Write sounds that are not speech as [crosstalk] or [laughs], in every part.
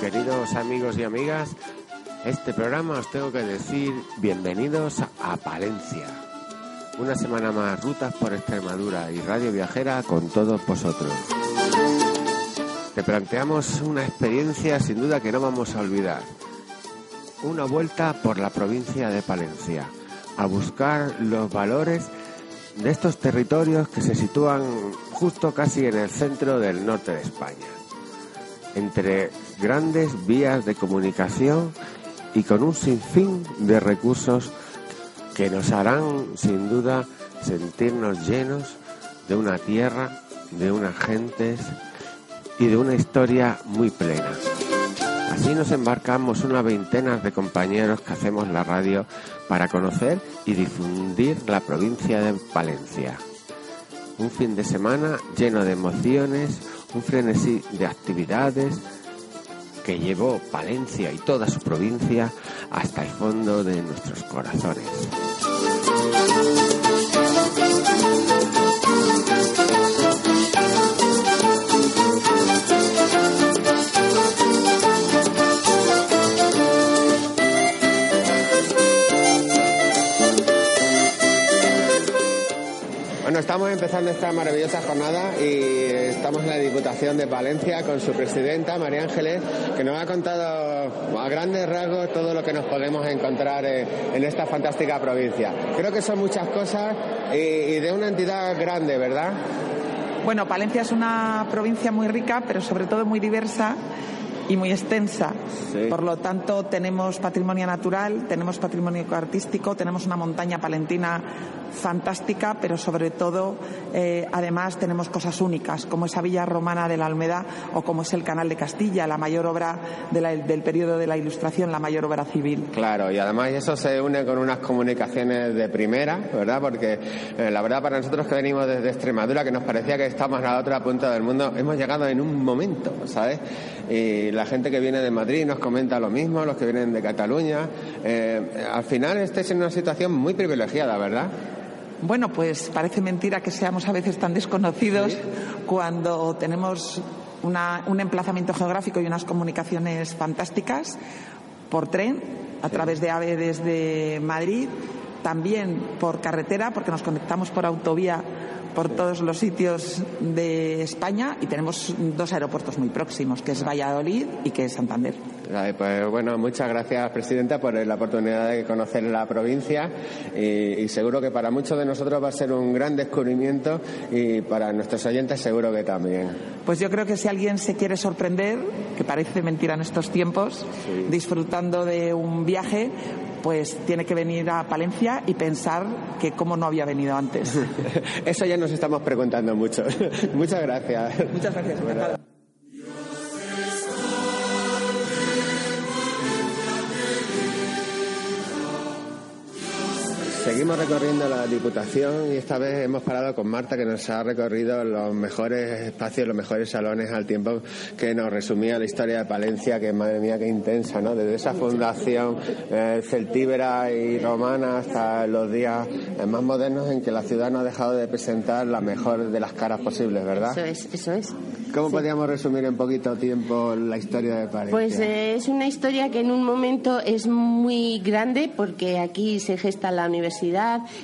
Queridos amigos y amigas, este programa os tengo que decir bienvenidos a Palencia. Una semana más rutas por Extremadura y Radio Viajera con todos vosotros. Te planteamos una experiencia sin duda que no vamos a olvidar. Una vuelta por la provincia de Palencia, a buscar los valores de estos territorios que se sitúan justo casi en el centro del norte de España, entre grandes vías de comunicación y con un sinfín de recursos que nos harán sin duda sentirnos llenos de una tierra, de unas gentes y de una historia muy plena. Así nos embarcamos una veintena de compañeros que hacemos la radio para conocer y difundir la provincia de Palencia. Un fin de semana lleno de emociones, un frenesí de actividades que llevó Palencia y toda su provincia hasta el fondo de nuestros corazones. Bueno, estamos empezando esta maravillosa jornada y estamos en la Diputación de Valencia con su presidenta, María Ángeles, que nos ha contado a grandes rasgos todo lo que nos podemos encontrar eh, en esta fantástica provincia. Creo que son muchas cosas y, y de una entidad grande, ¿verdad? Bueno, Palencia es una provincia muy rica, pero sobre todo muy diversa y muy extensa. Sí. Por lo tanto, tenemos patrimonio natural, tenemos patrimonio artístico, tenemos una montaña palentina fantástica, pero sobre todo, eh, además, tenemos cosas únicas, como esa villa romana de la Almeda o como es el Canal de Castilla, la mayor obra de la- del periodo de la Ilustración, la mayor obra civil. Claro, y además eso se une con unas comunicaciones de primera, ¿verdad? Porque eh, la verdad para nosotros que venimos desde Extremadura, que nos parecía que estamos a la otra punta del mundo, hemos llegado en un momento, ¿sabes? Y la gente que viene de Madrid nos comenta lo mismo, los que vienen de Cataluña. Eh, al final estáis en una situación muy privilegiada, ¿verdad? Bueno, pues parece mentira que seamos a veces tan desconocidos cuando tenemos una- un emplazamiento geográfico y unas comunicaciones fantásticas por tren, a través de AVE desde Madrid, también por carretera, porque nos conectamos por autovía por todos los sitios de España y tenemos dos aeropuertos muy próximos, que es Valladolid y que es Santander. Pues bueno, muchas gracias, Presidenta, por la oportunidad de conocer la provincia y, y seguro que para muchos de nosotros va a ser un gran descubrimiento y para nuestros oyentes seguro que también. Pues yo creo que si alguien se quiere sorprender, que parece mentira en estos tiempos, Sí. disfrutando de un viaje, pues tiene que venir a Palencia y pensar que cómo no había venido antes. [laughs] Eso ya nos estamos preguntando mucho. [laughs] muchas gracias. Muchas gracias. Seguimos recorriendo la Diputación y esta vez hemos parado con Marta que nos ha recorrido los mejores espacios, los mejores salones al tiempo que nos resumía la historia de Palencia, que madre mía, qué intensa, ¿no? Desde esa fundación eh, celtíbera y romana hasta los días eh, más modernos en que la ciudad no ha dejado de presentar la mejor de las caras posibles, ¿verdad? Eso es, eso es. ¿Cómo podríamos resumir en poquito tiempo la historia de Palencia? Pues eh, es una historia que en un momento es muy grande porque aquí se gesta la universidad.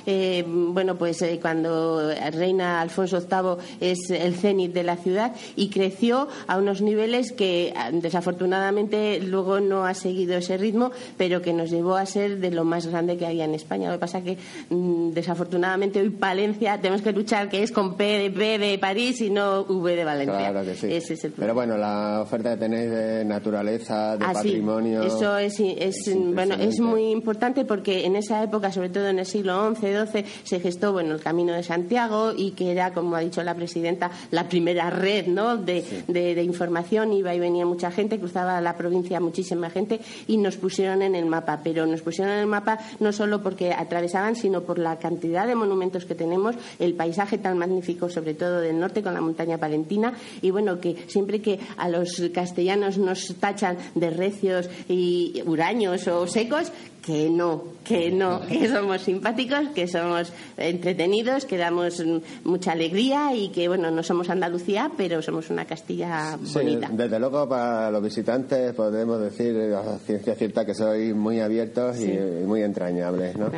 Eh, bueno, pues eh, cuando reina Alfonso VIII es el cenit de la ciudad y creció a unos niveles que ah, desafortunadamente luego no ha seguido ese ritmo, pero que nos llevó a ser de lo más grande que había en España. Lo que pasa que mm, desafortunadamente hoy Palencia tenemos que luchar que es con P de P de París y no V de Valencia. Claro que sí. Ese es el Pero bueno, la oferta que tenéis de naturaleza, de Ah, sí. patrimonio. Eso es, es, es bueno, es muy importante porque en esa época, sobre todo en el siglo XI, XII, se gestó bueno, el Camino de Santiago y que era, como ha dicho la presidenta, la primera red ¿no? de, de- de información. Iba y venía mucha gente, cruzaba la provincia muchísima gente y nos pusieron en el mapa. Pero nos pusieron en el mapa no solo porque atravesaban, sino por la cantidad de monumentos que tenemos, el paisaje tan magnífico, sobre todo del norte con la montaña palentina. Y bueno, que siempre que a los castellanos nos tachan de recios y huraños o secos, que no, que no, que somos simpáticos, que somos entretenidos, que damos mucha alegría y que, bueno, no somos Andalucía, pero somos una Castilla bonita. desde luego, para los visitantes podemos decir a ciencia cierta que sois muy abiertos y muy entrañables, ¿no?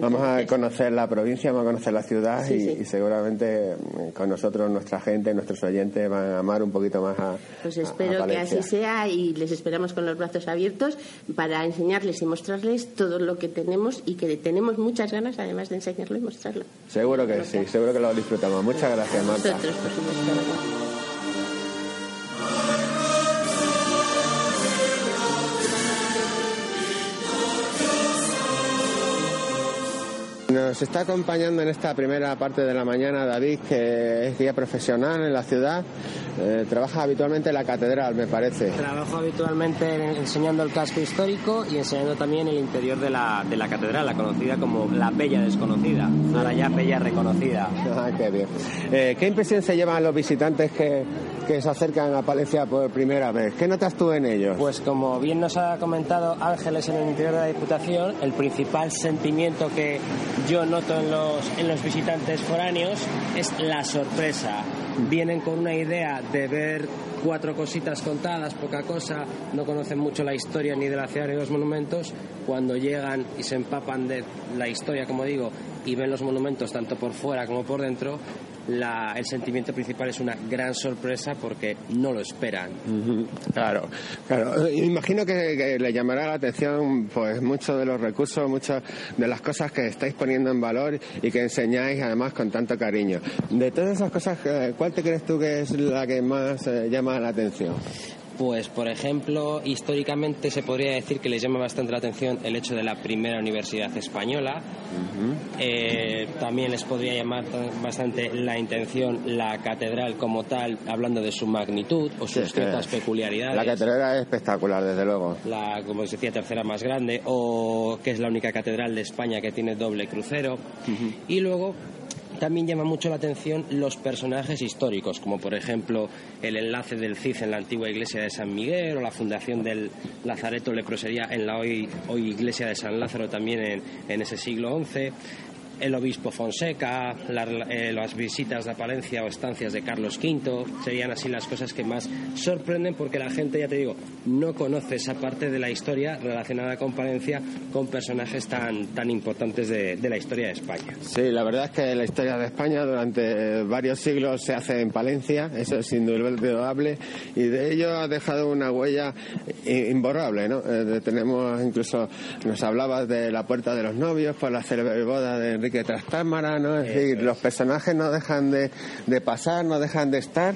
Vamos a conocer la provincia, vamos a conocer la ciudad y, seguramente con nosotros, nuestra gente, nuestros oyentes van a amar un poquito más a. Pues espero que así sea y les esperamos con los brazos abiertos para enseñarles y mostrarles todo lo que tenemos y que tenemos muchas ganas además de enseñarlo y mostrarlo. Seguro que sí, seguro que lo disfrutamos. Muchas gracias, Marta. Nosotros, por supuesto. Nos está acompañando en esta primera parte de la mañana David, que es guía profesional en la ciudad. Eh, trabaja habitualmente en la catedral, me parece. Trabajo habitualmente enseñando el casco histórico y enseñando también el interior de la, de la catedral, la conocida como la Bella Desconocida, ahora ya Bella Reconocida. [laughs] Ah, qué bien. Eh, ¿Qué impresión se llevan los visitantes que, que se acercan a Palencia por primera vez? ¿Qué notas tú en ellos? Pues como bien nos ha comentado Ángeles en el interior de la Diputación, el principal sentimiento que yo noto en los, en los visitantes foráneos es la sorpresa. Vienen con una idea de ver cuatro cositas contadas, poca cosa, no conocen mucho la historia ni de la ciudad ni de los monumentos. Cuando llegan y se empapan de la historia, como digo, y ven los monumentos tanto por fuera como por dentro, el sentimiento principal es una gran sorpresa porque no lo esperan. Claro, claro. Imagino que, le llamará la atención pues muchos de los recursos, muchas de las cosas que estáis poniendo en valor y que enseñáis además con tanto cariño. De todas esas cosas, eh, ¿cuál te crees tú que es la que más eh, llama la atención? Pues, por ejemplo, históricamente se podría decir que les llama bastante la atención el hecho de la primera universidad española. Eh, también les podría llamar bastante la intención la catedral como tal, hablando de su magnitud o sus ciertas peculiaridades. La catedral es espectacular, desde luego. La, como os decía, tercera más grande, o que es la única catedral de España que tiene doble crucero. Y luego también llama mucho la atención los personajes históricos, como por ejemplo el enlace del CID en la antigua iglesia de San Miguel o la fundación del Lazareto Leprosería en la hoy, iglesia de San Lázaro también en ese siglo XI el obispo Fonseca, eh, las visitas a Palencia o estancias de Carlos V, serían así las cosas que más sorprenden porque la gente, ya te digo, no conoce esa parte de la historia relacionada con Palencia con personajes tan, tan importantes de, la historia de España. Sí, la verdad es que la historia de España durante varios siglos se hace en Palencia, eso es indudable, y de ello ha dejado una huella imborrable, ¿no? Eh, tenemos incluso, nos hablabas de la Puerta de los Novios por la célebre boda de Trastámara, ¿no? Es decir, los personajes no dejan de, de pasar, no dejan de estar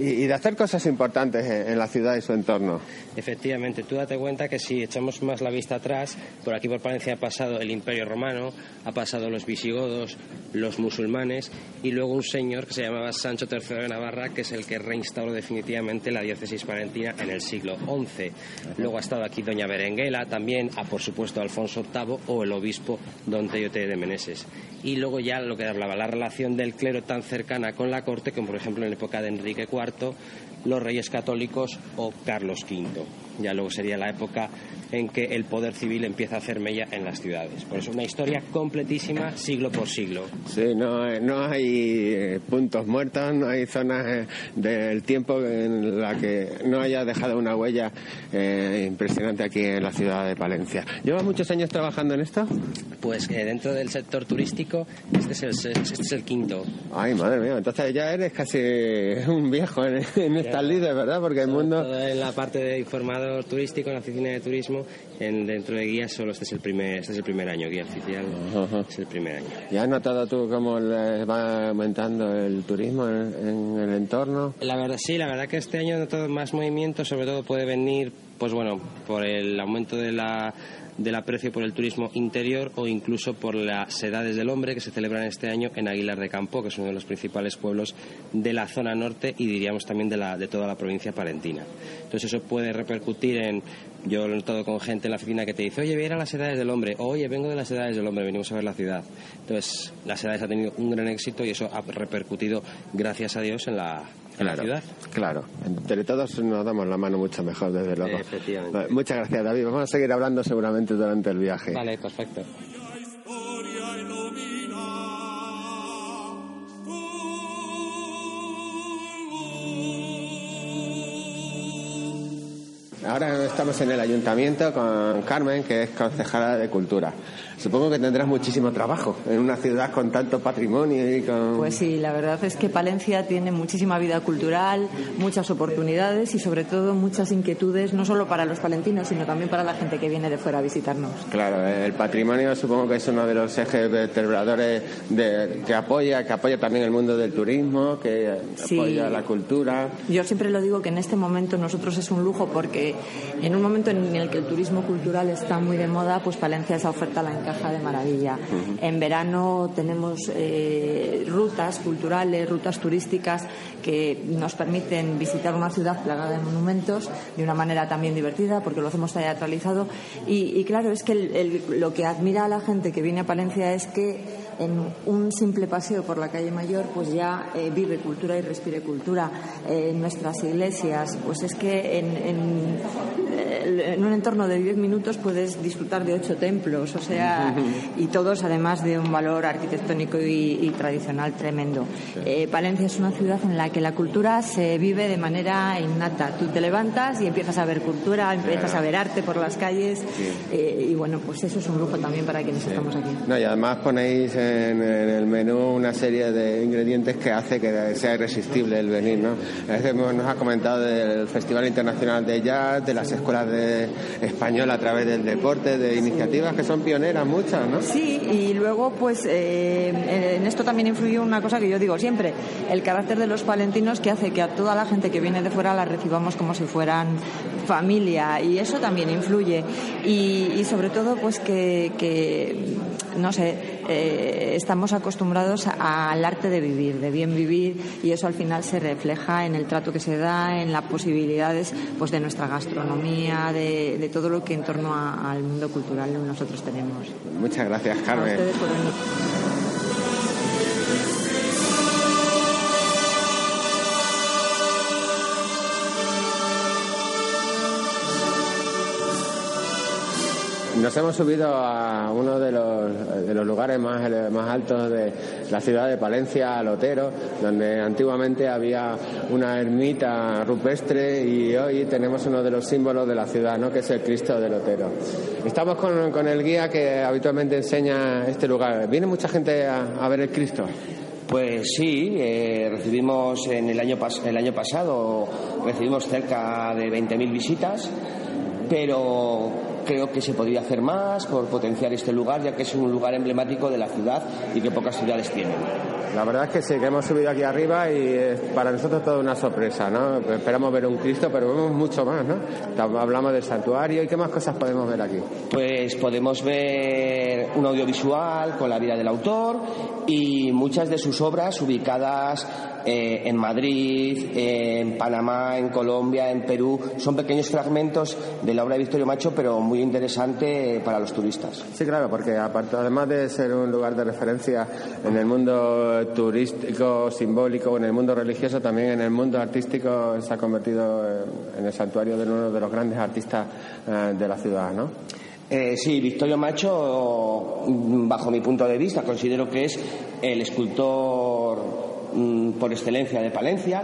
y, de hacer cosas importantes en, la ciudad y su entorno. Efectivamente, tú date cuenta que si echamos más la vista atrás, por aquí por Palencia ha pasado el Imperio Romano, ha pasado los visigodos, los musulmanes y luego un señor que se llamaba Sancho III de Navarra, que es el que reinstauró definitivamente la diócesis palentina en el siglo XI. Luego ha estado aquí Doña Berenguela, también a por supuesto Alfonso VIII o el obispo Don Teyote de Meneses. Y luego ya lo que hablaba, la relación del clero tan cercana con la corte, como por ejemplo en la época de Enrique IV los reyes católicos o Carlos V. Ya luego sería la época en que el poder civil empieza a hacer mella en las ciudades. Por eso una historia completísima siglo por siglo. Sí, no, no hay eh, puntos muertos, no hay zonas eh, del tiempo en la que no haya dejado una huella eh, impresionante aquí en la ciudad de Palencia. ¿Llevas muchos años trabajando en esto? Pues dentro del sector turístico este es, el, este es el quinto. Ay, madre mía, entonces ya eres casi un viejo en, estas lides, ¿verdad? Porque el mundo... en la parte de turístico, en la oficina de turismo, en, dentro de guías solo este es el primer, este es el primer año, guía oficial es el primer año. ¿Y has notado tú cómo va aumentando el turismo en, el entorno? La verdad, sí, la verdad que este año he notado más movimiento, sobre todo puede venir, pues bueno, por el aumento de la del aprecio por el turismo interior o incluso por las edades del hombre que se celebran este año en Aguilar de Campo, que es uno de los principales pueblos de la zona norte y diríamos también de, la, de toda la provincia palentina. Entonces eso puede repercutir en Yo lo he notado con gente en la oficina que te dice, oye, voy a las edades del hombre, oye, vengo de las edades del hombre, venimos a ver la ciudad. Entonces, las edades ha tenido un gran éxito y eso ha repercutido, gracias a Dios, en la, ciudad. Claro, entre todos nos damos la mano mucho mejor, desde luego. Efectivamente. Muchas gracias, David. Vamos a seguir hablando seguramente durante el viaje. Vale, perfecto. Ahora estamos en el ayuntamiento con Carmen, que es concejala de Cultura. Supongo que tendrás muchísimo trabajo en una ciudad con tanto patrimonio y con... Pues sí, la verdad es que Palencia tiene muchísima vida cultural, muchas oportunidades y sobre todo muchas inquietudes, no solo para los palentinos, sino también para la gente que viene de fuera a visitarnos. Claro, el patrimonio supongo que es uno de los ejes vertebradores de, que apoya, que apoya también el mundo del turismo, que apoya la cultura. Yo siempre lo digo que en este momento nosotros es un lujo porque en un momento en el que el turismo cultural está muy de moda, pues Palencia esa oferta la de maravilla. En verano tenemos eh, rutas culturales, rutas turísticas que nos permiten visitar una ciudad plagada de monumentos de una manera también divertida porque lo hacemos teatralizado. Y, claro, es que lo que admira a la gente que viene a Palencia es que en un simple paseo por la calle Mayor pues ya eh, vive cultura y respire cultura. en nuestras iglesias, pues es que en, en un entorno de 10 minutos puedes disfrutar de ocho templos, o sea, y todos además de un valor arquitectónico y, tradicional tremendo. Eh, Palencia es una ciudad en la que la cultura se vive de manera innata. Tú te levantas y empiezas a ver cultura, empiezas a ver arte por las calles eh, y bueno, pues eso es un lujo también para quienes estamos aquí. No, y además ponéis en, el menú una serie de ingredientes que hace que sea irresistible el venir, ¿no? nos has comentado del Festival Internacional de Jazz, de las escuelas de español a través del deporte, de iniciativas que son pioneras muchas, ¿no? Sí, y luego, pues eh, en esto también influye una cosa que yo digo siempre, el carácter de los palentinos que hace que a toda la gente que viene de fuera la recibamos como si fueran familia, y eso también influye. Y, sobre todo, pues que, no sé, eh, estamos acostumbrados al arte de vivir, de bien vivir, y eso al final se refleja en el trato que se da, en las posibilidades pues de nuestra gastronomía, de, todo lo que en torno al mundo cultural nosotros tenemos. Muchas gracias, Carmen. Nos hemos subido a uno de los, lugares más, altos de la ciudad de Palencia, al Otero, donde antiguamente había una ermita rupestre y hoy tenemos uno de los símbolos de la ciudad, ¿no? que es el Cristo del Otero. Estamos con, el guía que habitualmente enseña este lugar. ¿Viene mucha gente a, ver el Cristo? Pues sí, eh, recibimos en el año, el año pasado, recibimos cerca de 20.000 visitas, pero creo que se podría hacer más por potenciar este lugar, ya que es un lugar emblemático de la ciudad y que pocas ciudades tienen. La verdad es que sí, que hemos subido aquí arriba y para nosotros toda una sorpresa, ¿no? Esperamos ver un Cristo, pero vemos mucho más, ¿no? Hablamos del santuario y qué más cosas podemos ver aquí. Pues podemos ver un audiovisual con la vida del autor y muchas de sus obras ubicadas eh, en Madrid, en Panamá, en Colombia, en Perú. Son pequeños fragmentos de la obra de Victorio Macho, pero muy interesante para los turistas. Sí, claro, porque aparte, además de ser un lugar de referencia en el mundo turístico, simbólico, en el mundo religioso, también en el mundo artístico se ha convertido en el santuario de uno de los grandes artistas eh, de la ciudad, ¿no? Eh, sí, Victorio Macho, bajo mi punto de vista, considero que es el escultor Mm, por excelencia de Palencia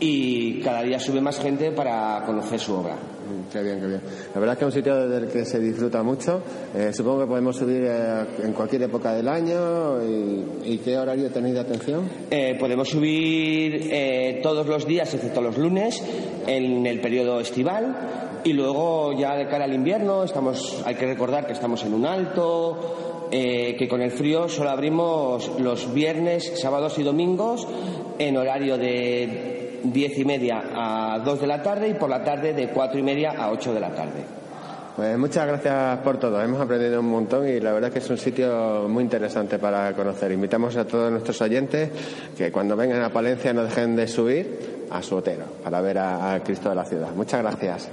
y cada día sube más gente para conocer su obra. Qué bien, qué bien. La verdad es que es un sitio desde el que se disfruta mucho. Eh, supongo que podemos subir eh, en cualquier época del año. ¿Y, qué horario tenéis de atención? Eh, podemos subir todos los días, excepto los lunes, en el periodo estival. Y luego ya de cara al invierno, estamos, hay que recordar que estamos en un alto, que con el frío solo abrimos los viernes, sábados y domingos en horario de diez y media a dos de la tarde y por la tarde de cuatro y media a ocho de la tarde. Pues muchas gracias por todo. Hemos aprendido un montón y la verdad es que es un sitio muy interesante para conocer. Invitamos a todos nuestros oyentes que cuando vengan a Palencia no dejen de subir a su hotero para ver a, Cristo de la ciudad. Muchas gracias.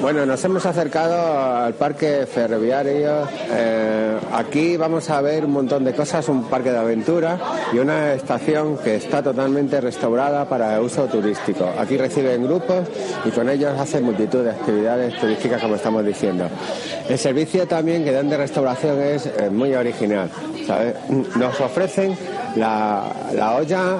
Bueno, nos hemos acercado al parque ferroviario. Eh, aquí vamos a ver un montón de cosas, un parque de aventura y una estación que está totalmente restaurada para uso turístico. Aquí reciben grupos y con ellos hacen multitud de actividades turísticas, como estamos diciendo. El servicio también que dan de restauración es eh, muy original. Nos ofrecen la olla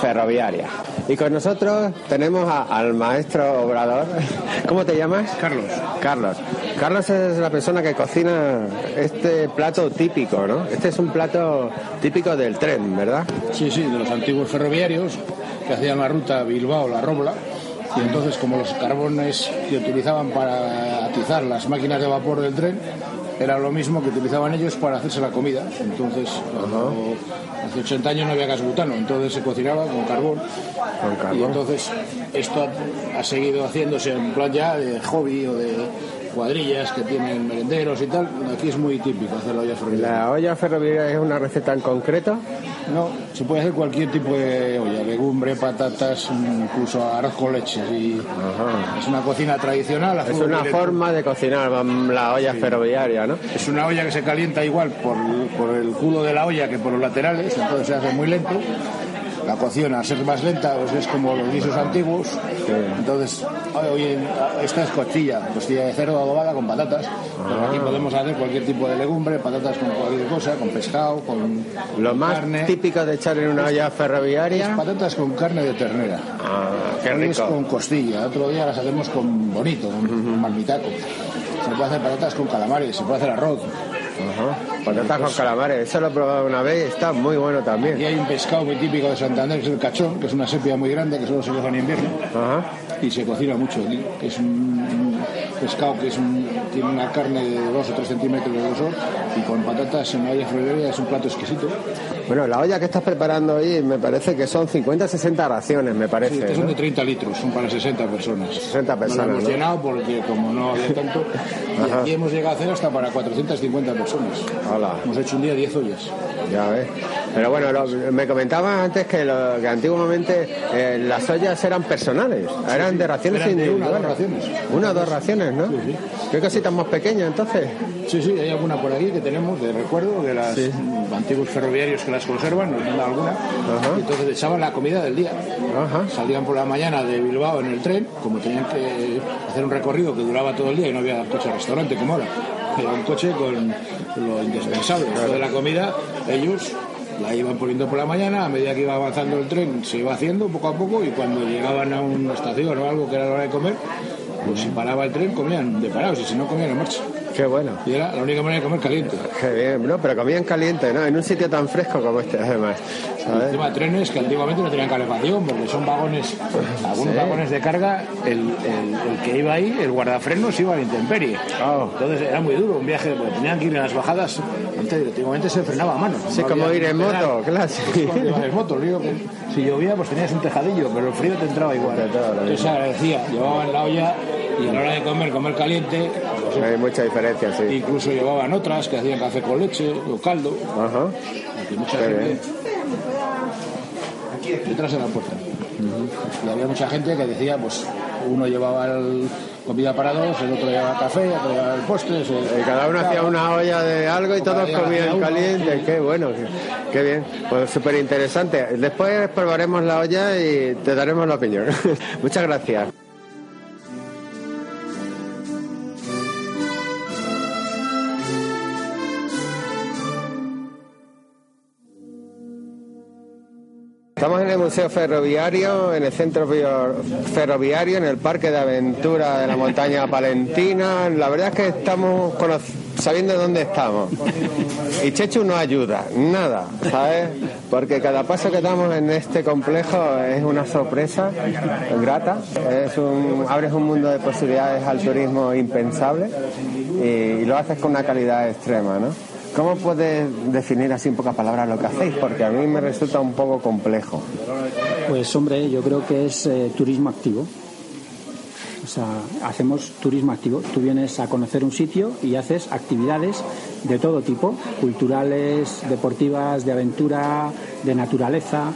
ferroviaria. Y con nosotros tenemos a- al maestro obrador. [laughs] ¿Cómo te llamas? Carlos. Carlos. Carlos es la persona que cocina este plato típico, ¿no? Este es un plato típico del tren, ¿verdad? Sí, sí, de los antiguos ferroviarios que hacían la ruta Bilbao-La Robla. Y entonces, como los carbones que utilizaban para atizar las máquinas de vapor del tren, era lo mismo que utilizaban ellos para hacerse la comida. Entonces, cuando hace 80 años no había gas butano, entonces se cocinaba con carbón. Con carbón. Y entonces, esto ha, ha seguido haciéndose en plan ya de hobby o de cuadrillas que tienen merenderos y tal. Aquí es muy típico hacer la olla ferroviaria. La olla ferroviaria es una receta en concreto. No, se puede hacer cualquier tipo de olla, legumbre, patatas, incluso arroz con leche. Y es una cocina tradicional. Es una directo. forma de cocinar la olla ferroviaria, ¿no? Es una olla que se calienta igual por, por el culo de la olla que por los laterales, entonces se hace muy lento. La cocción, al ser más lenta, pues es como los guisos antiguos. Entonces, hoy esta es costilla, costilla de cerdo adobada con patatas. Pero aquí podemos hacer cualquier tipo de legumbre, patatas con cualquier cosa, con pescado, con Lo más carne. típico de echar en una olla ferroviaria. Patatas con carne de ternera. Ah, qué Hoy es rico. con costilla, otro día las hacemos con bonito, con marmitaco. Se puede hacer patatas con calamares, se puede hacer arroz. Ajá. Patatas con calamares, eso lo he probado una vez y está muy bueno Y también. hay un pescado muy típico de Santander, que es el cachón, que es una sepia muy grande, que solo se coge en invierno. Ajá. Y se cocina mucho que es un pescado que es un- tiene una carne de 2 o 3 centímetros de grosor y con patatas en la olla es un plato exquisito. Bueno, la olla que estás preparando hoy me parece que son 50 60 raciones, me Sí, parece. estas son de 30 litros, son para 60 personas. 60 No personas, lo hemos ¿no? llenado porque como no había tanto, [laughs] y aquí hemos llegado a hacer hasta para 450 personas. Hola. Hemos hecho un día 10 ollas. Ya ves. Pero bueno, lo- me comentabas antes que, lo- que antiguamente eh, las ollas eran personales, eran de raciones Eran de una o individuales. dos raciones. Una o dos raciones, ¿no? ¿Qué cositas más pequeñas entonces? Sí, sí, hay alguna por aquí que tenemos de recuerdo de los antiguos ferroviarios que las conservan, nos han dado alguna. Y entonces echaban la comida del día. Ajá. Salían por la mañana de Bilbao en el tren, como tenían que hacer un recorrido que duraba todo el día y no había coche-restaurante como ahora. Era un coche con lo indispensable. Esto de la comida, ellos la iban poniendo por la mañana, a medida que iba avanzando el tren se iba haciendo poco a poco y cuando llegaban a una estación o algo que era la hora de comer, pues si paraba el tren comían de parados y si no comían en marcha. Qué bueno. Y era la única manera de comer caliente. Qué bien, no, pero comían caliente, ¿no? En un sitio tan fresco como este, además. El ¿sabes? tema de trenes que antiguamente no tenían calefacción porque son vagones, algunos vagones de carga, el, el- el que iba ahí, el guardafrenos iba a la intemperie. Oh. Entonces era muy duro un viaje, porque tenían que ir en las bajadas, antes, antiguamente se frenaba a mano. Sí, no como ir en moto, claro, sí. Es cuando ibas en moto, digo que si llovía pues tenías un tejadillo, pero el frío te entraba igual. Entonces se agradecía, llevaban la olla y a la hora de comer, comer caliente, Hay mucha diferencia, sí. incluso llevaban otras que hacían café con leche o caldo. Ajá. Aquí mucha Qué gente. bien. Detrás de la puerta. Y había mucha gente que decía, pues, uno llevaba el- comida para dos, el otro llevaba café, otro llevaba el postre. se- Y cada uno hacía una olla de algo y todos comían caliente. Qué bueno, qué, qué bien. Pues súper interesante. Después probaremos la olla y te daremos la opinión. [laughs] Muchas gracias. En el Museo Ferroviario, en el centro ferroviario, en el Parque de Aventura de la Montaña Palentina. La verdad es que estamos sabiendo dónde estamos. Y Chechu no ayuda, nada, ¿sabes? Porque cada paso que damos en este complejo es una sorpresa grata. Es un, abres un mundo de posibilidades al turismo impensable y, lo haces con una calidad extrema, ¿no? ¿Cómo puedes definir así en pocas palabras lo que hacéis? Porque a mí me resulta un poco complejo. Pues hombre, yo creo que es eh, turismo activo. O sea, hacemos turismo activo. Tú vienes a conocer un sitio y haces actividades de todo tipo, culturales, deportivas, de aventura, de naturaleza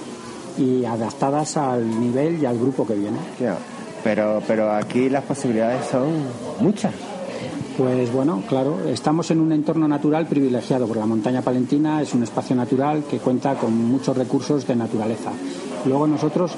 y adaptadas al nivel y al grupo que viene. Ya. pero, pero aquí las posibilidades son muchas. Pues bueno, claro, estamos en un entorno natural privilegiado, porque la montaña palentina es un espacio natural que cuenta con muchos recursos de naturaleza. Luego nosotros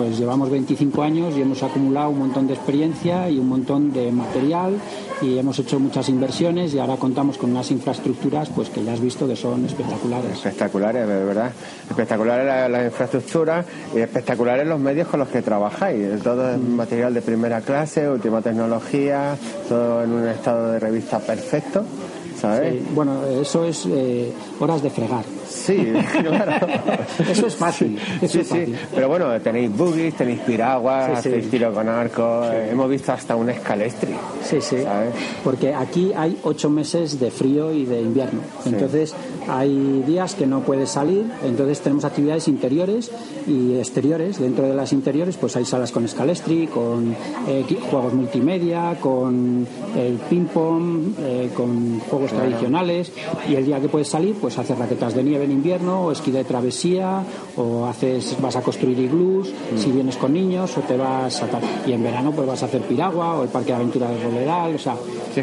pues llevamos 25 años y hemos acumulado un montón de experiencia y un montón de material y hemos hecho muchas inversiones y ahora contamos con unas infraestructuras pues que ya has visto que son espectaculares. Espectaculares, de verdad. Espectaculares las la infraestructuras y espectaculares los medios con los que trabajáis. Todo es material de primera clase, última tecnología, todo en un estado de revista perfecto. ¿sabes? bueno, eso es eh, horas de fregar. Sí, [laughs] claro. Eso es fácil. Eso es fácil. Pero bueno, tenéis boogies, tenéis piraguas, hacéis tiro con arco. Hemos visto hasta un escalestri. Sí, sí. Porque aquí hay ocho meses de frío y de invierno. Entonces hay días que no puedes salir. Entonces tenemos actividades interiores y exteriores. Dentro de las interiores, pues hay salas con escalestri, con eh, juegos multimedia, con el ping-pong, eh, con juegos tradicionales. Y el día que puedes salir, pues hacer raquetas de nieve en invierno, o esquí de travesía, o haces, vas a construir iglús, si vienes con niños, o te vas a... Y en verano pues vas a hacer piragua, o el parque de aventuras de Roledal, o sea,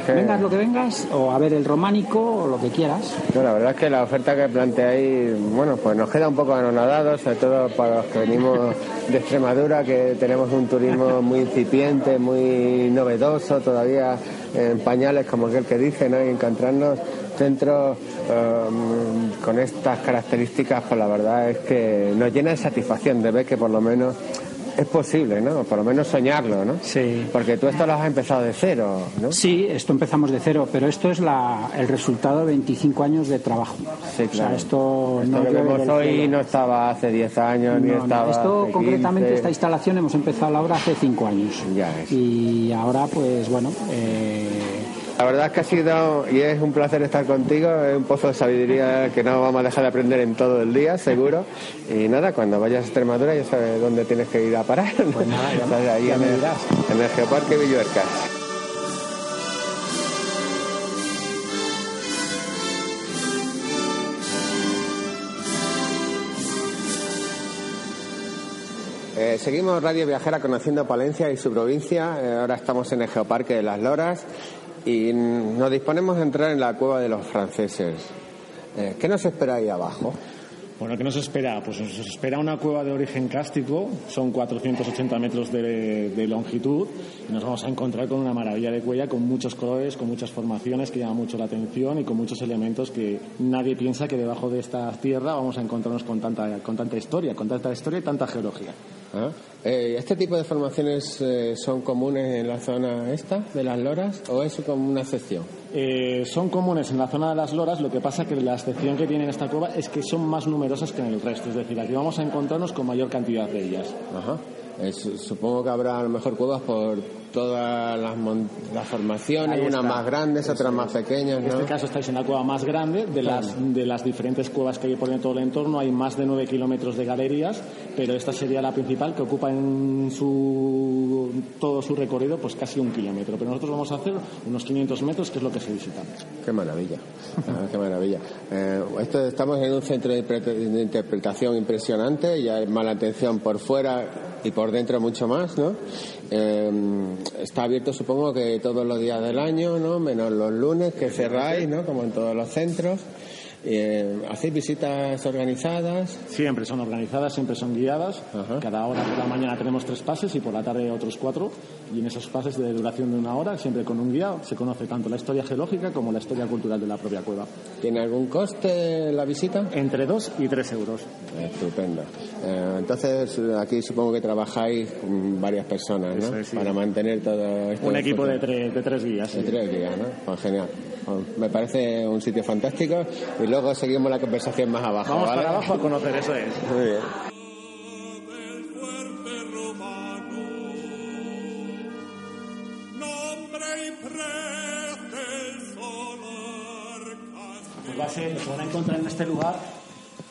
vengas lo que vengas, o a ver el románico, o lo que quieras. la verdad es que la oferta que planteáis, bueno, pues nos queda un poco anonadados, sobre todo para los que venimos de Extremadura, que tenemos un turismo muy incipiente, muy novedoso, todavía en pañales, como aquel que dice, ¿no? Y encontrarnos centros um, con estas características, pues la verdad es que nos llena de satisfacción de ver que por lo menos es posible, ¿no? Por lo menos soñarlo, ¿no? Sí. Porque tú esto lo has empezado de cero, ¿no? Sí, esto empezamos de cero, pero esto es la, el resultado de 25 años de trabajo. Sí, claro. O sea, esto, no que vemos hoy no estaba hace 10 años, ni estaba Esto, concretamente, esta instalación hemos empezado ahora hace 5 años. Ya es. Y ahora, pues bueno... Eh, la verdad es que ha sido y es un placer estar contigo, es un pozo de sabiduría que no vamos a dejar de aprender en todo el día, seguro. Y nada, cuando vayas a Extremadura ya sabes dónde tienes que ir a parar. Pues nada, ya, [laughs] ahí en, el, en Geoparque Villuercas. Eh, seguimos Radio Viajera conociendo Palencia y su provincia. Eh, ahora estamos en el Geoparque de las Loras y nos disponemos a entrar en la cueva de los franceses. Eh, ¿Qué nos espera ahí abajo? Bueno, ¿qué nos espera? Pues nos espera una cueva de origen cástico, son 480 metros de, longitud, y nos vamos a encontrar con una maravilla de cuella, con muchos colores, con muchas formaciones que llaman mucho la atención y con muchos elementos que nadie piensa que debajo de esta tierra vamos a encontrarnos con tanta, con tanta historia, con tanta historia y tanta geología. Ah, eh, ¿Este tipo de formaciones eh, son comunes en la zona esta de las loras o es como una excepción? Eh, son comunes en la zona de las loras, lo que pasa que la excepción que tiene esta cueva es que son más numerosas que en el resto, es decir, aquí vamos a encontrarnos con mayor cantidad de ellas. Ajá. supongo que habrá a lo mejor cuevas por todas las, las formaciones, unas más grandes, otras más pequeñas. En este caso estáis en la cueva más grande. De, las, de las diferentes cuevas que hay por todo el entorno hay más de 9 kilómetros de galerías, pero esta sería la principal que ocupa en su, todo su recorrido pues casi un kilómetro. Pero nosotros vamos a hacer unos 500 metros, que es lo que se visita. Qué maravilla, ah, qué maravilla. Eh, esto, estamos en un centro de interpretación impresionante, ya hay mala atención por fuera y por dentro mucho más, ¿no? Eh, está abierto supongo que todos los días del año, ¿no? Menos los lunes que cerráis, ¿no? Como en todos los centros. Eh, ¿Hacéis visitas organizadas? Siempre son organizadas, siempre son guiadas. Cada hora por la mañana tenemos tres pases y por la tarde otros cuatro. Y en esos pases de duración de una hora, siempre con un guía, se conoce tanto la historia geológica como la historia cultural de la propia cueva. ¿Tiene algún coste la visita? Entre dos y tres euros. Estupendo. Eh, entonces, aquí supongo que trabajáis con varias personas, ¿no? Para mantener todo esto. Un equipo de, de, tres guías. De tres guías, ¿no? Pues genial. Pues me parece un sitio fantástico y luego seguimos la conversación más abajo. Vamos para abajo a conocer, eso es. Muy bien. Pues va a ser, se van a encontrar en este lugar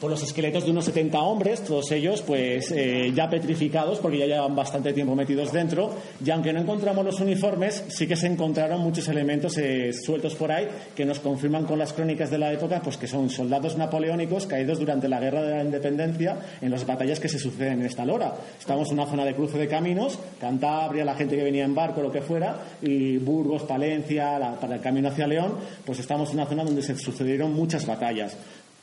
por los esqueletos de unos 70 hombres, todos ellos pues eh, ya petrificados porque ya llevan bastante tiempo metidos dentro y aunque no encontramos los uniformes, sí que se encontraron muchos elementos eh, sueltos por ahí que nos confirman con las crónicas de la época pues que son soldados napoleónicos caídos durante la guerra de la independencia en las batallas que se suceden en esta lora. Estamos en una zona de cruce de caminos, Cantabria, la gente que venía en barco, lo que fuera, y Burgos, Palencia, para el camino hacia León, pues estamos en una zona donde se sucedieron muchas batallas.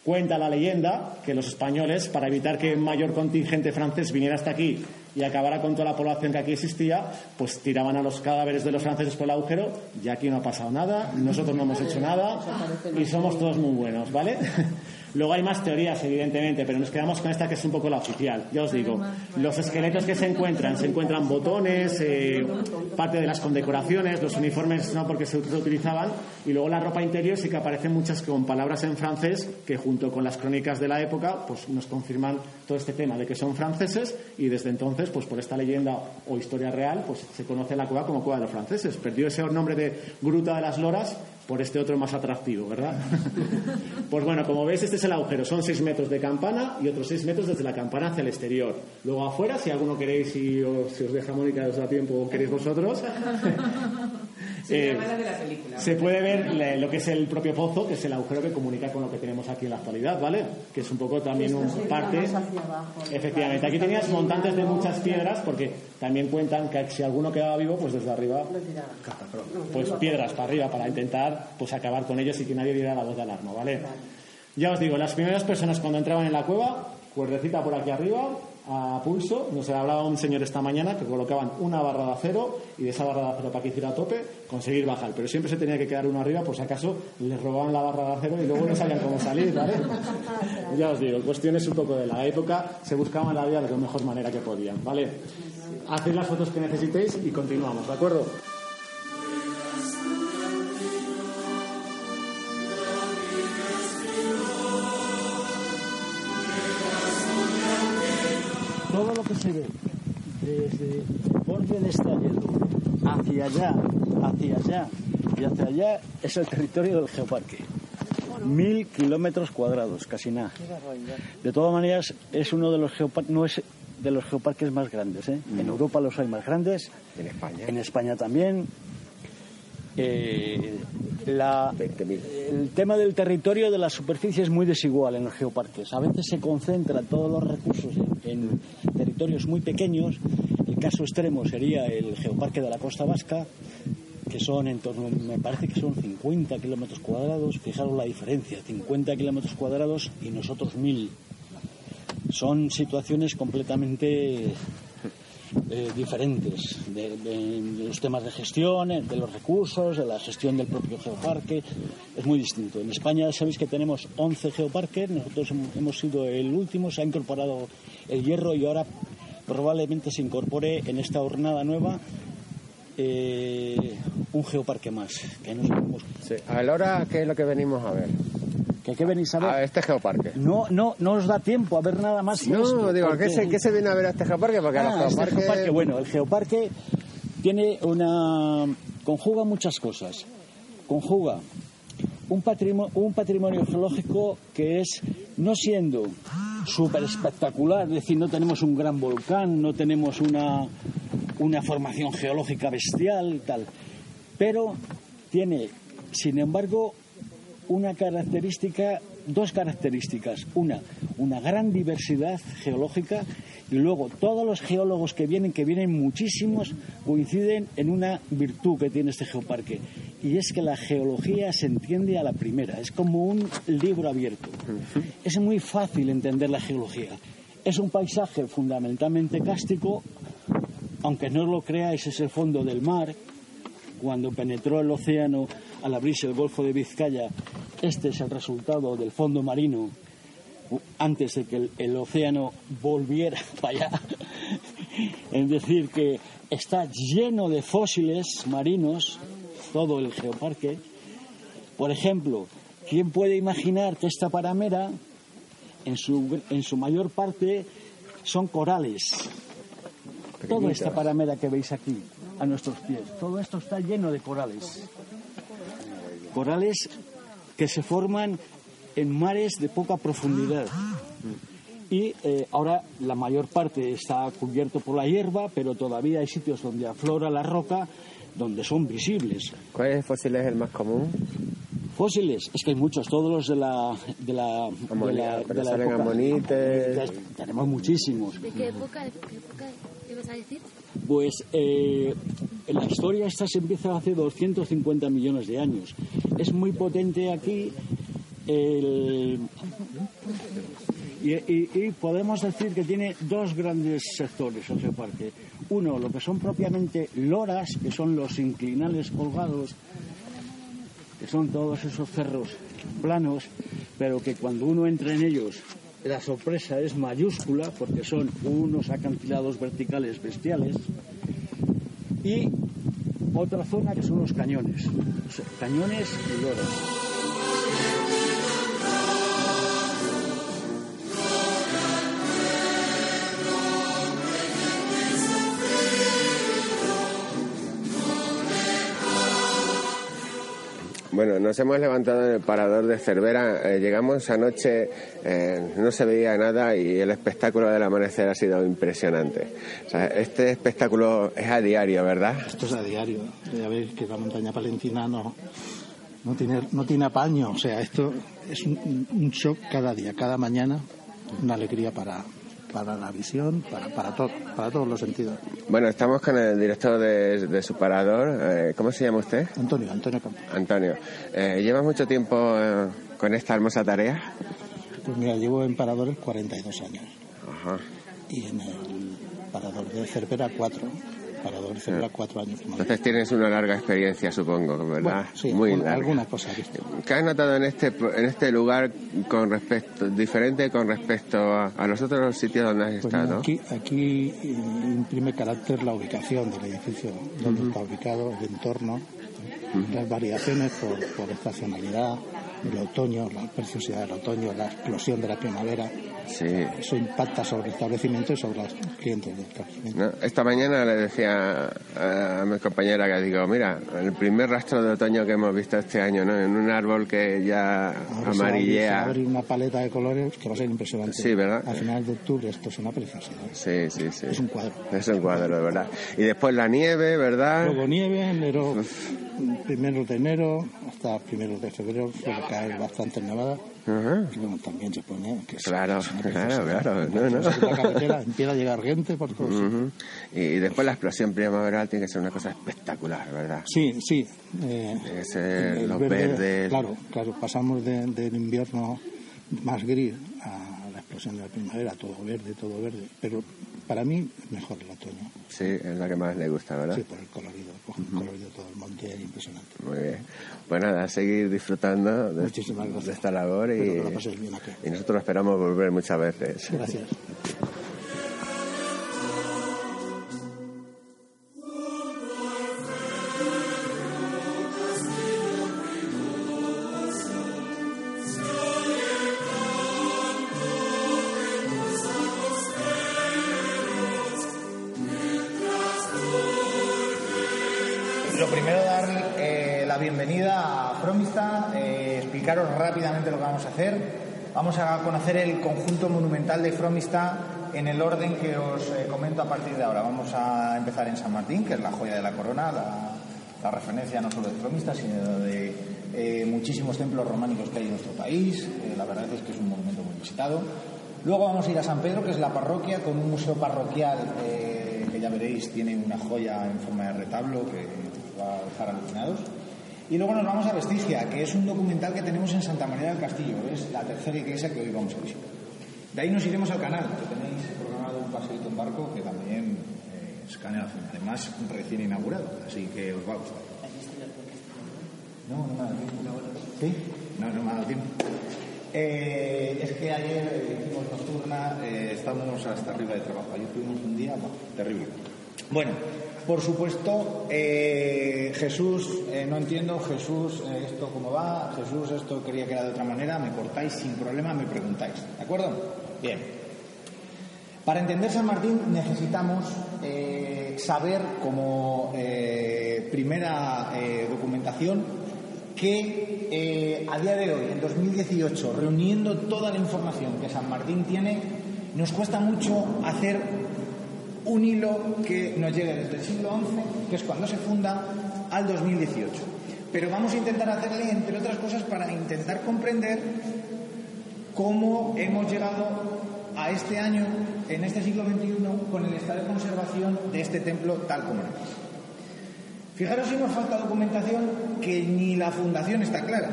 Cuenta la leyenda que los españoles, para evitar que mayor contingente francés viniera hasta aquí y acabara con toda la población que aquí existía, pues tiraban a los cadáveres de los franceses por el agujero y aquí no ha pasado nada, nosotros no hemos hecho nada y somos todos muy buenos, ¿vale? Luego hay más teorías, evidentemente, pero nos quedamos con esta que es un poco la oficial. Ya os digo, los esqueletos que se encuentran, se encuentran botones, eh, parte de las condecoraciones, los uniformes no porque se utilizaban, y luego la ropa interior sí que aparecen muchas con palabras en francés que junto con las crónicas de la época pues nos confirman todo este tema de que son franceses y desde entonces, pues por esta leyenda o historia real, pues se conoce la cueva como cueva de los franceses. Perdió ese nombre de Gruta de las Loras por este otro más atractivo, ¿verdad? [laughs] pues bueno, como veis, este es el agujero. Son seis metros de campana y otros seis metros desde la campana hacia el exterior. Luego afuera, si alguno queréis y si os deja Mónica, os da tiempo queréis vosotros. [laughs] Eh, se puede ver lo que es el propio pozo, que es el agujero que comunica con lo que tenemos aquí en la actualidad, ¿vale? Que es un poco también un parte. Efectivamente, aquí tenías montantes de muchas piedras, porque también cuentan que si alguno quedaba vivo, pues desde arriba, pues piedras para arriba para intentar pues acabar con ellos y que nadie diera la voz de alarma, ¿vale? Ya os digo, las primeras personas cuando entraban en la cueva, cuerdecita por aquí arriba, a pulso. Nos hablaba un señor esta mañana que colocaban una barra de acero y de esa barra de acero para que hiciera a tope, conseguir bajar. Pero siempre se tenía que quedar uno arriba por si acaso les robaban la barra de acero y luego no sabían cómo salir, ¿vale? [laughs] ya os digo, cuestiones un poco de la época, se buscaban la vida de la mejor manera que podían, ¿vale? Haced las fotos que necesitéis y continuamos, ¿de acuerdo? Desde el borde de este hacia allá, hacia allá y hacia allá es el territorio del geoparque. Mil kilómetros cuadrados, casi nada. De todas maneras, es uno de los geoparques, no es de los geoparques más grandes. ¿eh? En Europa los hay más grandes. En España. En España también. Eh, el tema del territorio de la superficie es muy desigual en los geoparques. A veces se concentran todos los recursos en, territorios muy pequeños. El caso extremo sería el geoparque de la Costa Vasca, que son en torno, me parece que son 50 kilómetros cuadrados. Fijaros la diferencia, 50 kilómetros cuadrados y nosotros mil. Son situaciones completamente eh, diferentes de, los temas de gestión, eh, de los recursos, de la gestión del propio geoparque. Es muy distinto. En España sabéis que tenemos 11 geoparques, nosotros hemos sido el último, se ha incorporado el hierro y ahora probablemente se incorpore en esta jornada nueva eh, un geoparque más. Que no Ahora, ¿qué es lo que venimos a ver? ¿Qué, venís a ver? A este geoparque. No, no, no os da tiempo a ver nada más. No, digo, ¿qué, se, ¿qué, se, viene a ver a este geoparque? Porque ah, este geoparque, bueno, el geoparque tiene una. conjuga muchas cosas. Conjuga un patrimonio, un patrimonio geológico que es, no siendo súper espectacular, es decir, no tenemos un gran volcán, no tenemos una, una formación geológica bestial, tal, pero tiene, sin embargo, una característica, dos características. Una, una gran diversidad geológica y luego todos los geólogos que vienen, que vienen muchísimos, coinciden en una virtud que tiene este geoparque. Y es que la geología se entiende a la primera, es como un libro abierto. Es muy fácil entender la geología. Es un paisaje fundamentalmente cástico, aunque no lo creáis, es el fondo del mar. Cuando penetró el océano al abrirse el Golfo de Vizcaya, este es el resultado del fondo marino antes de que el, océano volviera [laughs] para allá. es decir, que está lleno de fósiles marinos, todo el geoparque. Por ejemplo, ¿quién puede imaginar que esta paramera, en su, en su mayor parte, son corales? Toda esta paramera que veis aquí, a nuestros pies, todo esto está lleno de corales corales que se forman en mares de poca profundidad. Y eh, ahora la mayor parte está cubierto por la hierba, pero todavía hay sitios donde aflora la roca donde son visibles. ¿Cuál fósil es el más común? Fósiles, es que hay muchos, todos los de la. De la, de la, de la salen época. amonites. Tenemos muchísimos. ¿De qué época? ¿De qué época ibas a decir? Pues eh, la historia esta se empieza hace 250 millones de años. Es muy potente aquí y, y- podemos decir que tiene dos grandes sectores el geoparque. Uno, lo que son propiamente loras, que son los inclinales colgados, que son todos esos cerros planos, pero que cuando uno entra en ellos la sorpresa es mayúscula porque son unos acantilados verticales bestiales y otra zona que son los cañones, cañones y loras. Bueno, nos hemos levantado en el parador de Cervera. Eh, llegamos anoche, eh, no se veía nada y el espectáculo del amanecer ha sido impresionante. Este espectáculo es a diario, ¿verdad? Esto es a diario. Ya veis que la montaña palentina no, no, tiene, no tiene apaño. O sea, esto es un, un shock cada día, cada mañana. Una alegría para, para la visión, para, para, todo, para todos los sentidos. Bueno, estamos con el director de, de su parador. Eh, ¿Cómo se llama usted? Antonio, Antonio Campos. Antonio. Eh, ¿Lleva mucho tiempo eh, con esta hermosa tarea? Pues mira, llevo en paradores 42 años. Ajá. Y en el parador de Cervera 4. Parador de Cervera 4 años. como Entonces tienes una larga experiencia, supongo, ¿verdad? Bueno, sí, Muy alguna, larga. alguna cosa. ¿Qué has notado en este en este lugar con respecto diferente con respecto a, a los otros sitios donde has Pues estado? aquí, aquí eh, imprime carácter la ubicación del edificio, donde está ubicado, el entorno, las variaciones por, por estacionalidad, el otoño, la preciosidad del otoño, la explosión de la primavera. Sí. Eso impacta sobre el establecimiento y sobre los clientes del establecimiento. ¿no? Esta mañana le decía a, a mi compañera que digo, mira, el primer rastro de otoño que hemos visto este año, ¿no? En un árbol que ya Ahora se va a abrir- se va a amarillea. abrir una paleta de colores que va a ser impresionante. Sí, ¿verdad? A finales de octubre esto es una preciosidad. Sí, sí, sí. Es un cuadro. Es un cuadro, de verdad. Y después la nieve, ¿verdad? Luego nieve, enero, primeros de enero hasta primeros de febrero suele caer bastante nevada. Ajá. Y bueno, también se pone... Que Claro, claro, claro. No, no. La carretera [laughs] empieza a llegar gente por todos sitios. Ujú. Y después la explosión primaveral tiene que ser una cosa espectacular, ¿verdad? Sí, sí. eh, ser el los verde, verdes. Claro, claro. Pasamos de- del invierno más gris a la explosión de la primavera, todo verde, todo verde. Pero para mí mejor el otoño. Sí, es la que más le gusta, ¿verdad? Sí, por el colorido. Coge el colorido todo el monte, es impresionante. Muy bien. Pues nada, a seguir disfrutando de, de esta labor y, que lo bien aquí. y nosotros esperamos volver muchas veces. Gracias. [laughs] rápidamente lo que vamos a hacer. Vamos a conocer el conjunto monumental de Fromista en el orden que os eh, comento a partir de ahora. Vamos a empezar en San Martín, que es la joya de la corona, la, la referencia no solo de Fromista, sino de eh, muchísimos templos románicos que hay en nuestro país. Eh, la verdad es que es un monumento muy visitado. Luego vamos a ir a San Pedro, que es la parroquia, con un museo parroquial eh, que ya veréis tiene una joya en forma de retablo que va a dejar alucinados. Y luego nos vamos a Vestigia, que es un documental que tenemos en Santa María del Castillo, es la tercera iglesia que hoy vamos a visitar. De ahí nos iremos al canal, que tenéis programado un paseíto en barco que también eh, es canal, además recién inaugurado, así que os va a gustar. No, no me ha dado tiempo. ¿Sí? No, no me ha dado tiempo. Eh, es que ayer eh, hicimos nocturna, eh, estamos hasta arriba de trabajo. Ayer tuvimos un día buah, terrible. Bueno, por supuesto, eh, Jesús, eh, no entiendo, Jesús, eh, esto cómo va, Jesús, esto quería que era de otra manera, me cortáis sin problema, me preguntáis. ¿De acuerdo? Bien. Para entender San Martín necesitamos saber como primera documentación que a día de hoy, en 2018, reuniendo toda la información que San Martín tiene, nos cuesta mucho hacer un hilo que nos llegue desde el siglo XI, que es cuando se funda, al 2018. Pero vamos a intentar hacerle, entre otras cosas, para intentar comprender cómo hemos llegado a este año, en este siglo XXI, con el estado de conservación de este templo tal como es. Fijaros si nos falta documentación que ni la fundación está clara.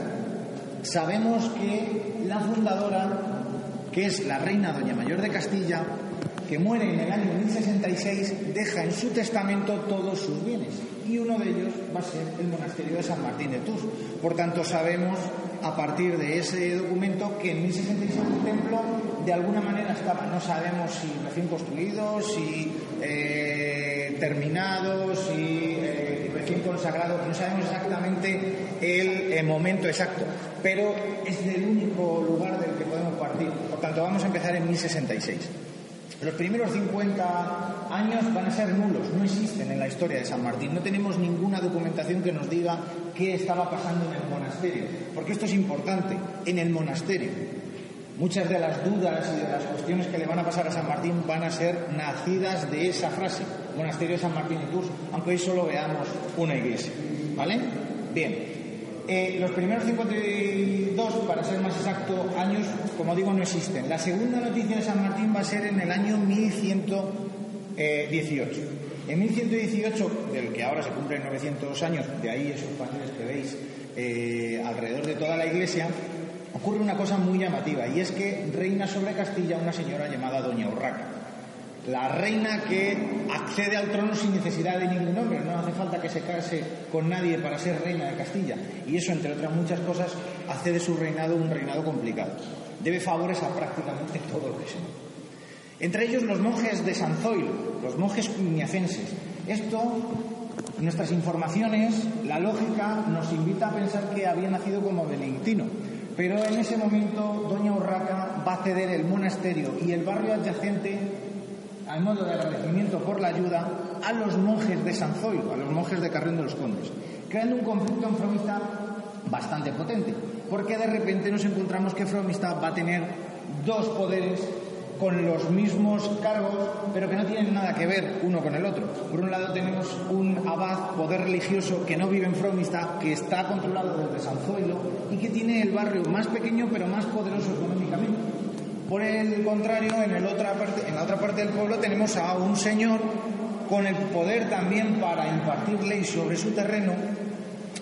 Sabemos que la fundadora, que es la reina Doña Mayor de Castilla, que muere en el año 1066, deja en su testamento todos sus bienes y uno de ellos va a ser el monasterio de San Martín de Tours. Por tanto, sabemos a partir de ese documento que en 1066 el templo de alguna manera estaba, no sabemos si recién construido, si eh, terminado, si eh, recién consagrado, no sabemos exactamente el, el momento exacto, pero es el único lugar del que podemos partir. Por tanto, vamos a empezar en 1066. Los primeros 50 años van a ser nulos, no existen en la historia de San Martín. No tenemos ninguna documentación que nos diga qué estaba pasando en el monasterio, porque esto es importante, en el monasterio. Muchas de las dudas y de las cuestiones que le van a pasar a San Martín van a ser nacidas de esa frase, monasterio de San Martín de Tours, aunque hoy solo veamos una iglesia. ¿Vale? Bien, eh, los primeros 52, para ser más exacto, años, como digo, no existen. La segunda noticia de San Martín va a ser en el año 1118. En 1118, del que ahora se cumplen 900 años, de ahí esos paneles que veis eh, alrededor de toda la iglesia, ocurre una cosa muy llamativa y es que reina sobre Castilla una señora llamada Doña Urraca la reina que accede al trono sin necesidad de ningún hombre, no hace falta que se case con nadie para ser reina de Castilla. Y eso, entre otras muchas cosas, hace de su reinado un reinado complicado. Debe favores a prácticamente todo lo que. Entre ellos los monjes de San Zoilo, los monjes cuñacenses. Esto, nuestras informaciones, la lógica nos invita a pensar que había nacido como benedictino. Pero en ese momento, Doña Urraca va a ceder el monasterio y el barrio adyacente al modo de agradecimiento por la ayuda a los monjes de San Zoilo, a los monjes de Carrión de los Condes, creando un conflicto en bastante potente, porque de repente nos encontramos que Fromista va a tener dos poderes con los mismos cargos, pero que no tienen nada que ver uno con el otro. Por un lado tenemos un abad, poder religioso, que no vive en Fromista, que está controlado desde San Zoilo y que tiene el barrio más pequeño pero más poderoso económicamente. Por el contrario, en, en la otra parte del pueblo tenemos a un señor con el poder también para impartir ley sobre su terreno,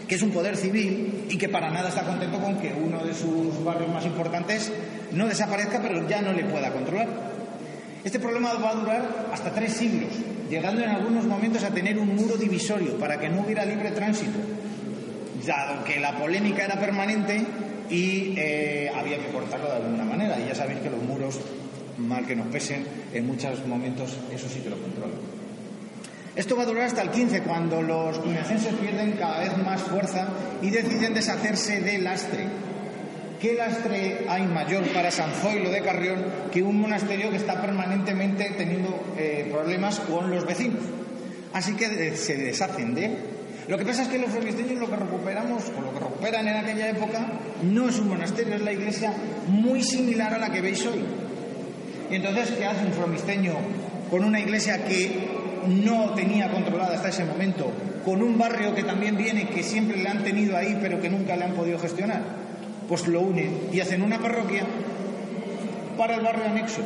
que es un poder civil y que para nada está contento con que uno de sus barrios más importantes no desaparezca, pero ya no le pueda controlar. Este problema va a durar hasta tres siglos, llegando en algunos momentos a tener un muro divisorio para que no hubiera libre tránsito. Dado que la polémica era permanente, y eh, había que cortarlo de alguna manera. Y ya sabéis que los muros, mal que nos pesen, en muchos momentos eso sí que lo controlan. Esto va a durar hasta el 15, cuando los cuñacenses pierden cada vez más fuerza y deciden deshacerse del lastre. ¿Qué lastre hay mayor para San Zoilo de Carrión que un monasterio que está permanentemente teniendo eh, problemas con los vecinos? Así que se deshacen de él lo que pasa es que los fromisteños lo que recuperamos, o lo que recuperan en aquella época, no es un monasterio, es la iglesia muy similar a la que veis hoy. Y entonces, ¿qué hace un fromisteño con una iglesia que no tenía controlada hasta ese momento, con un barrio que también viene, que siempre le han tenido ahí, pero que nunca le han podido gestionar? Pues lo unen y hacen una parroquia para el barrio anexo.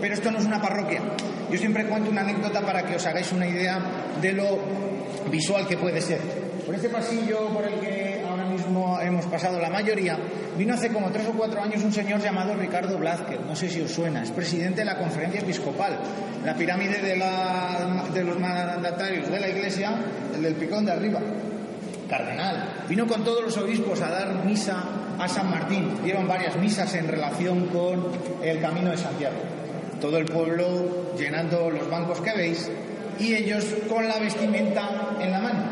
Pero esto no es una parroquia. Yo siempre cuento una anécdota para que os hagáis una idea de lo visual que puede ser. Por este pasillo por el que mismo hemos pasado la mayoría, vino hace como tres o cuatro años un señor llamado Ricardo Blázquez, no sé si os suena, es presidente de la conferencia episcopal, la pirámide de, la, de los mandatarios de la iglesia, el del picón de arriba, cardenal. Vino con todos los obispos a dar misa a San Martín, dieron varias misas en relación con el camino de Santiago. Todo el pueblo llenando los bancos que veis y ellos con la vestimenta en la mano.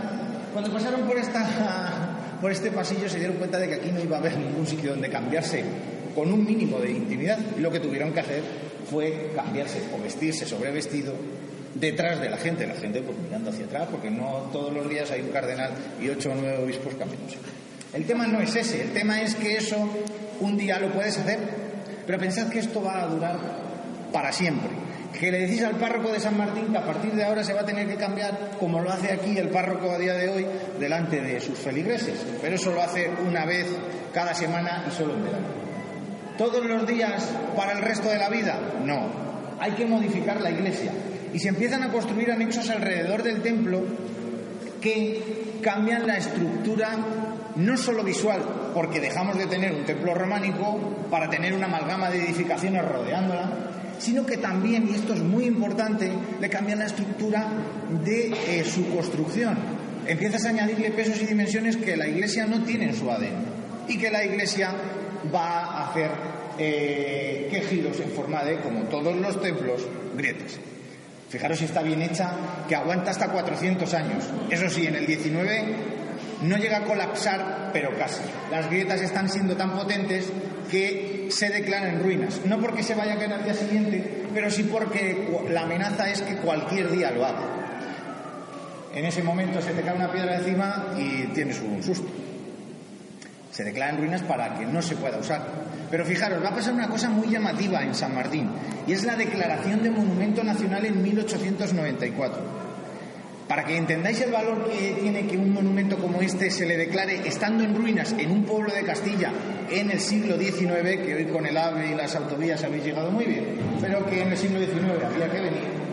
Cuando pasaron por, esta, por este pasillo se dieron cuenta de que aquí no iba a haber ningún sitio donde cambiarse con un mínimo de intimidad y lo que tuvieron que hacer fue cambiarse o vestirse sobre vestido detrás de la gente, la gente pues mirando hacia atrás porque no todos los días hay un cardenal y ocho o nueve obispos cambiándose. El tema no es ese, el tema es que eso un día lo puedes hacer, pero pensad que esto va a durar para siempre. Que le decís al párroco de San Martín que a partir de ahora se va a tener que cambiar, como lo hace aquí el párroco a día de hoy, delante de sus feligreses. Pero eso lo hace una vez cada semana y solo en verano. ¿Todos los días para el resto de la vida? No. Hay que modificar la iglesia. Y se empiezan a construir anexos alrededor del templo que cambian la estructura no solo visual, porque dejamos de tener un templo románico para tener una amalgama de edificaciones rodeándola, sino que también, y esto es muy importante, le cambian la estructura de eh, su construcción. Empiezas a añadirle pesos y dimensiones que la iglesia no tiene en su ADN y que la iglesia va a hacer eh, quejidos en forma de, como todos los templos, grietas. Fijaros si está bien hecha, que aguanta hasta 400 años. Eso sí, en el 19 no llega a colapsar, pero casi. Las grietas están siendo tan potentes que se declaran ruinas. No porque se vaya a caer al día siguiente, pero sí porque la amenaza es que cualquier día lo haga. En ese momento se te cae una piedra encima y tienes un susto. Se declaran ruinas para que no se pueda usar. Pero fijaros, va a pasar una cosa muy llamativa en San Martín, y es la declaración de Monumento Nacional en 1894. Para que entendáis el valor que tiene que un monumento como este se le declare estando en ruinas en un pueblo de Castilla en el siglo XIX, que hoy con el AVE y las autovías habéis llegado muy bien, pero que en el siglo XIX había que venir.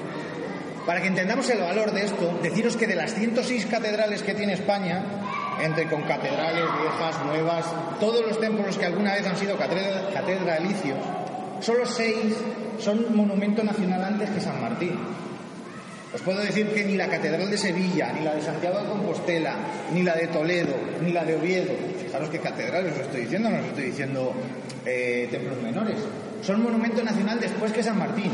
Para que entendamos el valor de esto, deciros que de las 106 catedrales que tiene España, entre con catedrales viejas, nuevas, todos los templos que alguna vez han sido catedralicios, solo seis son monumento nacional antes que San Martín. Os puedo decir que ni la Catedral de Sevilla, ni la de Santiago de Compostela, ni la de Toledo, ni la de Oviedo, fijaros qué catedrales os estoy diciendo, no os estoy diciendo eh, templos menores, son monumento nacional después que San Martín.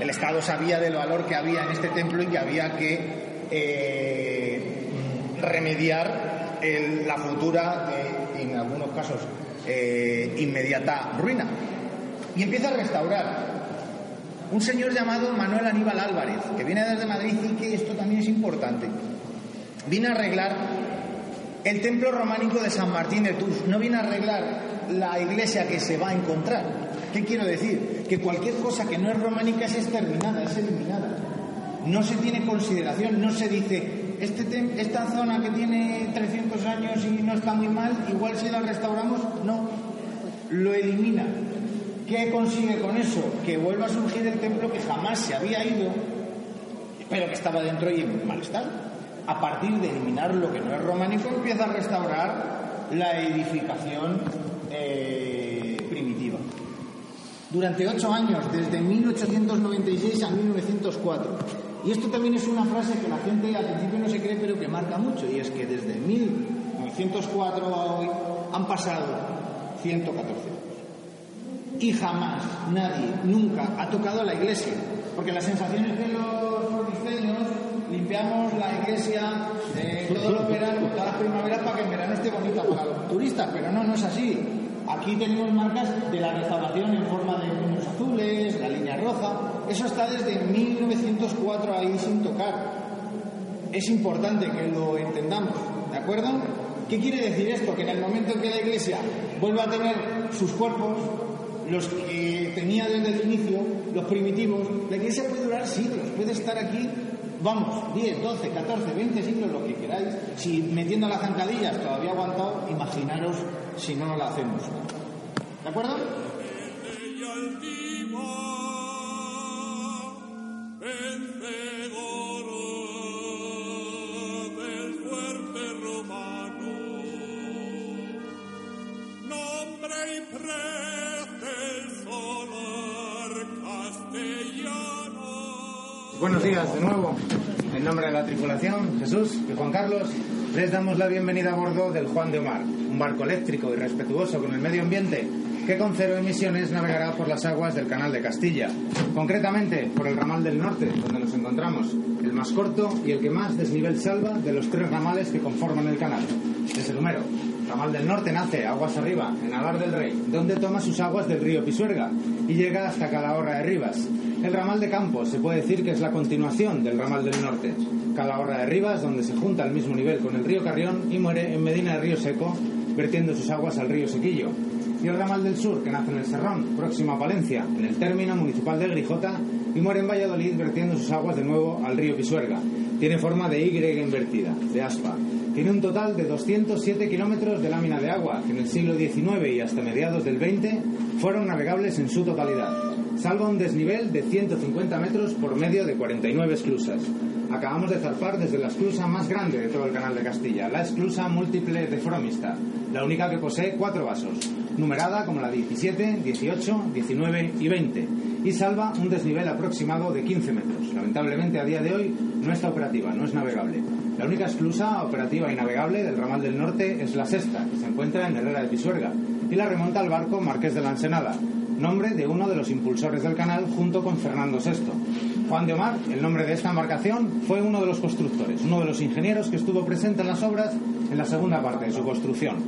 El Estado sabía del valor que había en este templo y que había que eh, remediar la futura, eh, en algunos casos, inmediata ruina. Y empieza a restaurar un señor llamado Manuel Aníbal Álvarez, que viene desde Madrid y que esto también es importante. Viene a arreglar el templo románico de San Martín de Tours, no viene a arreglar la iglesia que se va a encontrar. ¿Qué quiero decir? Que cualquier cosa que no es románica es exterminada, es eliminada. No se tiene consideración, no se dice, este esta zona que tiene 300 años y no está muy mal, igual si la restauramos, no, lo elimina ¿Qué consigue con eso? Que vuelva a surgir el templo que jamás se había ido, pero que estaba dentro y en mal estado. A partir de eliminar lo que no es románico, empieza a restaurar la edificación eh, primitiva. Durante ocho años, desde 1896 a 1904. Y esto también es una frase que la gente al principio no se cree, pero que marca mucho, y es que desde 1904 a hoy han pasado 114 años y jamás nadie, nunca, ha tocado la iglesia. Porque la sensación es que los diseños limpiamos la iglesia eh, todos los veranos, todas las primaveras para que en verano esté bonita para los turistas, pero no, no es así. Aquí tenemos marcas de la restauración en forma de niños azules, la línea roja. Eso está desde 1904 ahí sin tocar. Es importante que lo entendamos, ¿de acuerdo? ¿Qué quiere decir esto? Que en el momento en que la iglesia vuelva a tener sus cuerpos, los que tenía desde el inicio, los primitivos, la iglesia puede durar siglos, puede estar aquí, vamos, 10, 12, 14, 20 siglos, lo que queráis. Si metiendo las zancadillas todavía aguantado, imaginaros si no la hacemos. ¿De acuerdo? Buenos días de nuevo. En nombre de la tripulación, Jesús y Juan Carlos, les damos la bienvenida a bordo del Juan de Omar, un barco eléctrico y respetuoso con el medio ambiente que con cero emisiones navegará por las aguas del Canal de Castilla, concretamente por el ramal del norte, donde nos encontramos, el más corto y el que más desnivel salva de los tres ramales que conforman el canal. Es el Ramal del Norte nace aguas arriba, en Alar del Rey, donde toma sus aguas del río Pisuerga y llega hasta Calahorra de Rivas, el ramal de Campos se puede decir que es la continuación del ramal del norte. Calahorra de Rivas, donde se junta al mismo nivel con el río Carrión y muere en Medina de Río Seco, vertiendo sus aguas al río Sequillo. Y el ramal del sur, que nace en el Serrón, próximo a Palencia, en el término municipal de Grijota, y muere en Valladolid vertiendo sus aguas de nuevo al río Pisuerga. Tiene forma de Y invertida, de aspa. Tiene un total de 207 kilómetros de lámina de agua, que en el siglo XIX y hasta mediados del XX fueron navegables en su totalidad, salvo un desnivel de 150 metros por medio de 49 esclusas. Acabamos de zarpar desde la esclusa más grande de todo el canal de Castilla, la esclusa múltiple de Fromista, la única que posee cuatro vasos, numerada como la 17, 18, 19 y 20, y salva un desnivel aproximado de 15 metros. Lamentablemente a día de hoy no está operativa, no es navegable. La única esclusa operativa y navegable del ramal del norte es la sexta, que se encuentra en Herrera de Pisuerga, y la remonta al barco Marqués de la Ensenada, nombre de uno de los impulsores del canal junto con Fernando VI. Juan de Omar, el nombre de esta embarcación, fue uno de los constructores, uno de los ingenieros que estuvo presente en las obras en la segunda parte de su construcción.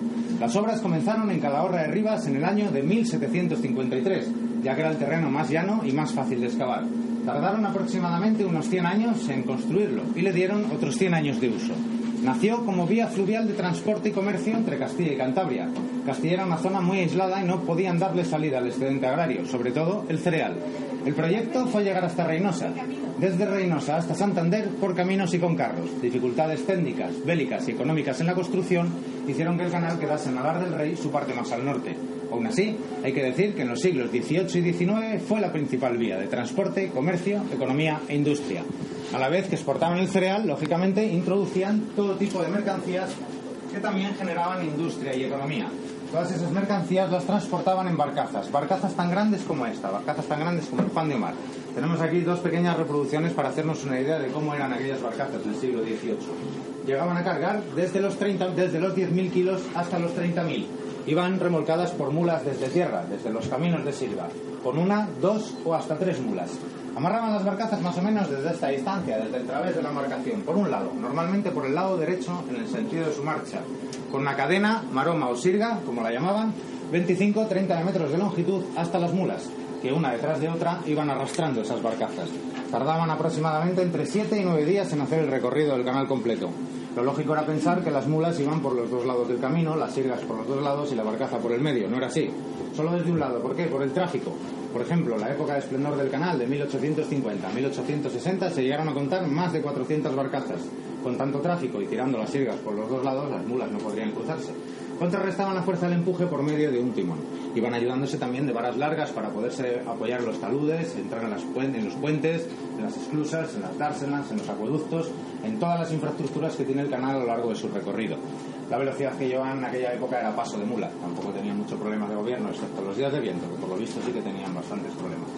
Las obras comenzaron en Calahorra de Rivas en el año de 1753, ya que era el terreno más llano y más fácil de excavar. Tardaron aproximadamente unos 100 años en construirlo y le dieron otros 100 años de uso. Nació como vía fluvial de transporte y comercio entre Castilla y Cantabria. Castilla era una zona muy aislada y no podían darle salida al excedente agrario, sobre todo el cereal. El proyecto fue llegar hasta Reynosa, desde Reynosa hasta Santander por caminos y con carros. Dificultades técnicas, bélicas y económicas en la construcción hicieron que el canal quedase en Alar del Rey, su parte más al norte. Aún así, hay que decir que en los siglos XVIII y XIX fue la principal vía de transporte, comercio, economía e industria. A la vez que exportaban el cereal, lógicamente introducían todo tipo de mercancías que también generaban industria y economía. Todas esas mercancías las transportaban en barcazas, barcazas tan grandes como esta, barcazas tan grandes como el pan de mar. Tenemos aquí dos pequeñas reproducciones para hacernos una idea de cómo eran aquellas barcazas del siglo XVIII. Llegaban a cargar desde los, 30, desde los 10.000 kilos hasta los 30.000. Iban remolcadas por mulas desde tierra, desde los caminos de Silva, con una, dos o hasta tres mulas. Amarraban las barcazas más o menos desde esta distancia, desde el través de la embarcación, por un lado, normalmente por el lado derecho en el sentido de su marcha, con una cadena, maroma o sirga, como la llamaban, 25-30 metros de longitud hasta las mulas, que una detrás de otra iban arrastrando esas barcazas. Tardaban aproximadamente entre 7 y 9 días en hacer el recorrido del canal completo. Lo lógico era pensar que las mulas iban por los dos lados del camino, las sirgas por los dos lados y la barcaza por el medio. No era así. Solo desde un lado. ¿Por qué? Por el tráfico. Por ejemplo, la época de esplendor del canal de 1850 a 1860 se llegaron a contar más de 400 barcazas. Con tanto tráfico y tirando las sirgas por los dos lados, las mulas no podrían cruzarse. Contrarrestaban la fuerza del empuje por medio de un timón. Iban ayudándose también de varas largas para poderse apoyar los taludes, entrar en, los puentes, en las esclusas, en las dársenas, en los acueductos, en todas las infraestructuras que tiene el canal a lo largo de su recorrido. La velocidad que llevaban en aquella época era paso de mula. Tampoco tenían mucho problema de gobierno, excepto los días de viento, que por lo visto sí que tenían bastantes problemas.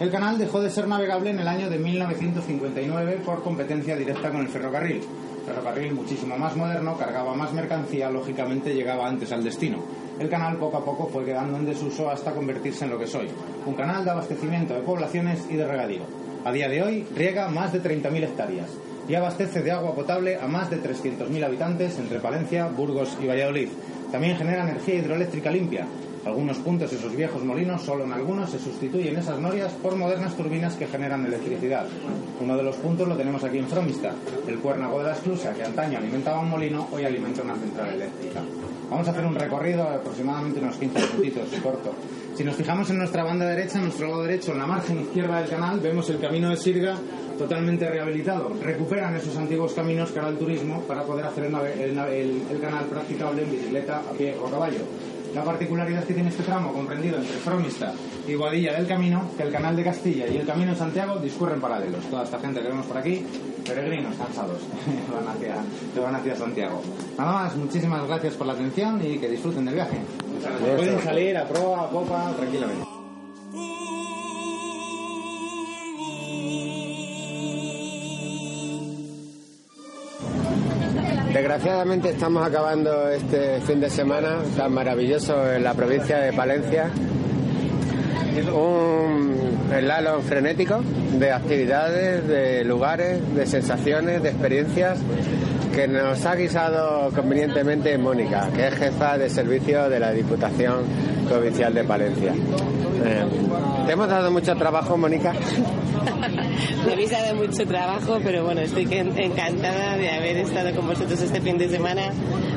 El canal dejó de ser navegable en el año de 1959 por competencia directa con el ferrocarril. Ferrocarril muchísimo más moderno, cargaba más mercancía, lógicamente llegaba antes al destino. El canal poco a poco fue quedando en desuso hasta convertirse en lo que soy, un canal de abastecimiento de poblaciones y de regadío. A día de hoy riega más de 30.000 hectáreas y abastece de agua potable a más de 300.000 habitantes entre Palencia, Burgos y Valladolid. También genera energía hidroeléctrica limpia. Algunos puntos de esos viejos molinos, solo en algunos, se sustituyen esas norias por modernas turbinas que generan electricidad. Uno de los puntos lo tenemos aquí en Fromista, el cuérnago de la esclusa, que antaño alimentaba un molino, hoy alimenta una central eléctrica. Vamos a hacer un recorrido de aproximadamente unos 15 minutitos, corto. Si nos fijamos en nuestra banda derecha, en nuestro lado derecho, en la margen izquierda del canal, vemos el camino de Sirga totalmente rehabilitado. Recuperan esos antiguos caminos que era el turismo para poder hacer el- el canal practicable en bicicleta, a pie o a caballo. La particularidad que tiene este tramo, comprendido entre Fromista y Boadilla del Camino, que el canal de Castilla y el Camino de Santiago discurren paralelos. Toda esta gente que vemos por aquí, peregrinos cansados, [laughs] van hacia, que van hacia Santiago. Nada más, muchísimas gracias por la atención y que disfruten del viaje. Pueden salir a proa, a popa, tranquilamente. Desgraciadamente estamos acabando este fin de semana tan maravilloso en la provincia de Palencia. Un slalom frenético de actividades, de lugares, de sensaciones, de experiencias que nos ha guisado convenientemente Mónica, que es jefa de servicio de la Diputación Provincial de Palencia. Eh, ¿Te hemos dado mucho trabajo, Mónica? Me habéis dado mucho trabajo, pero bueno, estoy encantada de haber estado con vosotros este fin de semana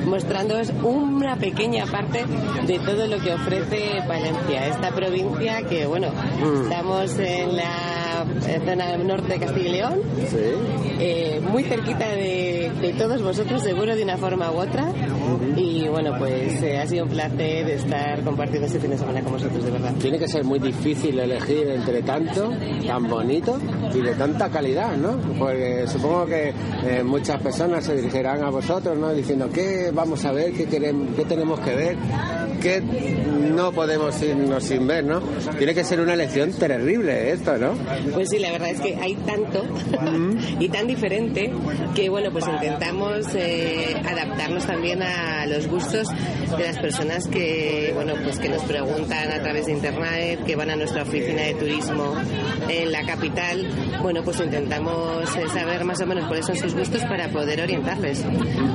mostrándoos una pequeña parte de todo lo que ofrece Valencia, esta provincia que, bueno, Mm. estamos en la zona norte de Castilla y León, eh, muy cerquita de, de todos vosotros, seguro de una forma u otra. Y bueno, pues eh, ha sido un placer estar compartiendo este fin de semana con vosotros, de verdad. Tiene que ser muy difícil elegir entre tanto, tan bonito y de tanta calidad, ¿no? Porque supongo que eh, muchas personas se dirigirán a vosotros, ¿no? Diciendo, ¿qué vamos a ver? ¿Qué, queremos, qué tenemos que ver? ¿Qué no podemos irnos sin ver, ¿no? Tiene que ser una elección terrible esto, ¿no? Pues sí, la verdad es que hay tanto [laughs] y tan diferente que bueno, pues intentamos eh, adaptarnos también a los gustos de las personas que bueno, pues que nos preguntan a través de internet, que van a nuestra oficina de turismo en la capital. Bueno, pues intentamos eh, saber más o menos cuáles son sus gustos para poder orientarles.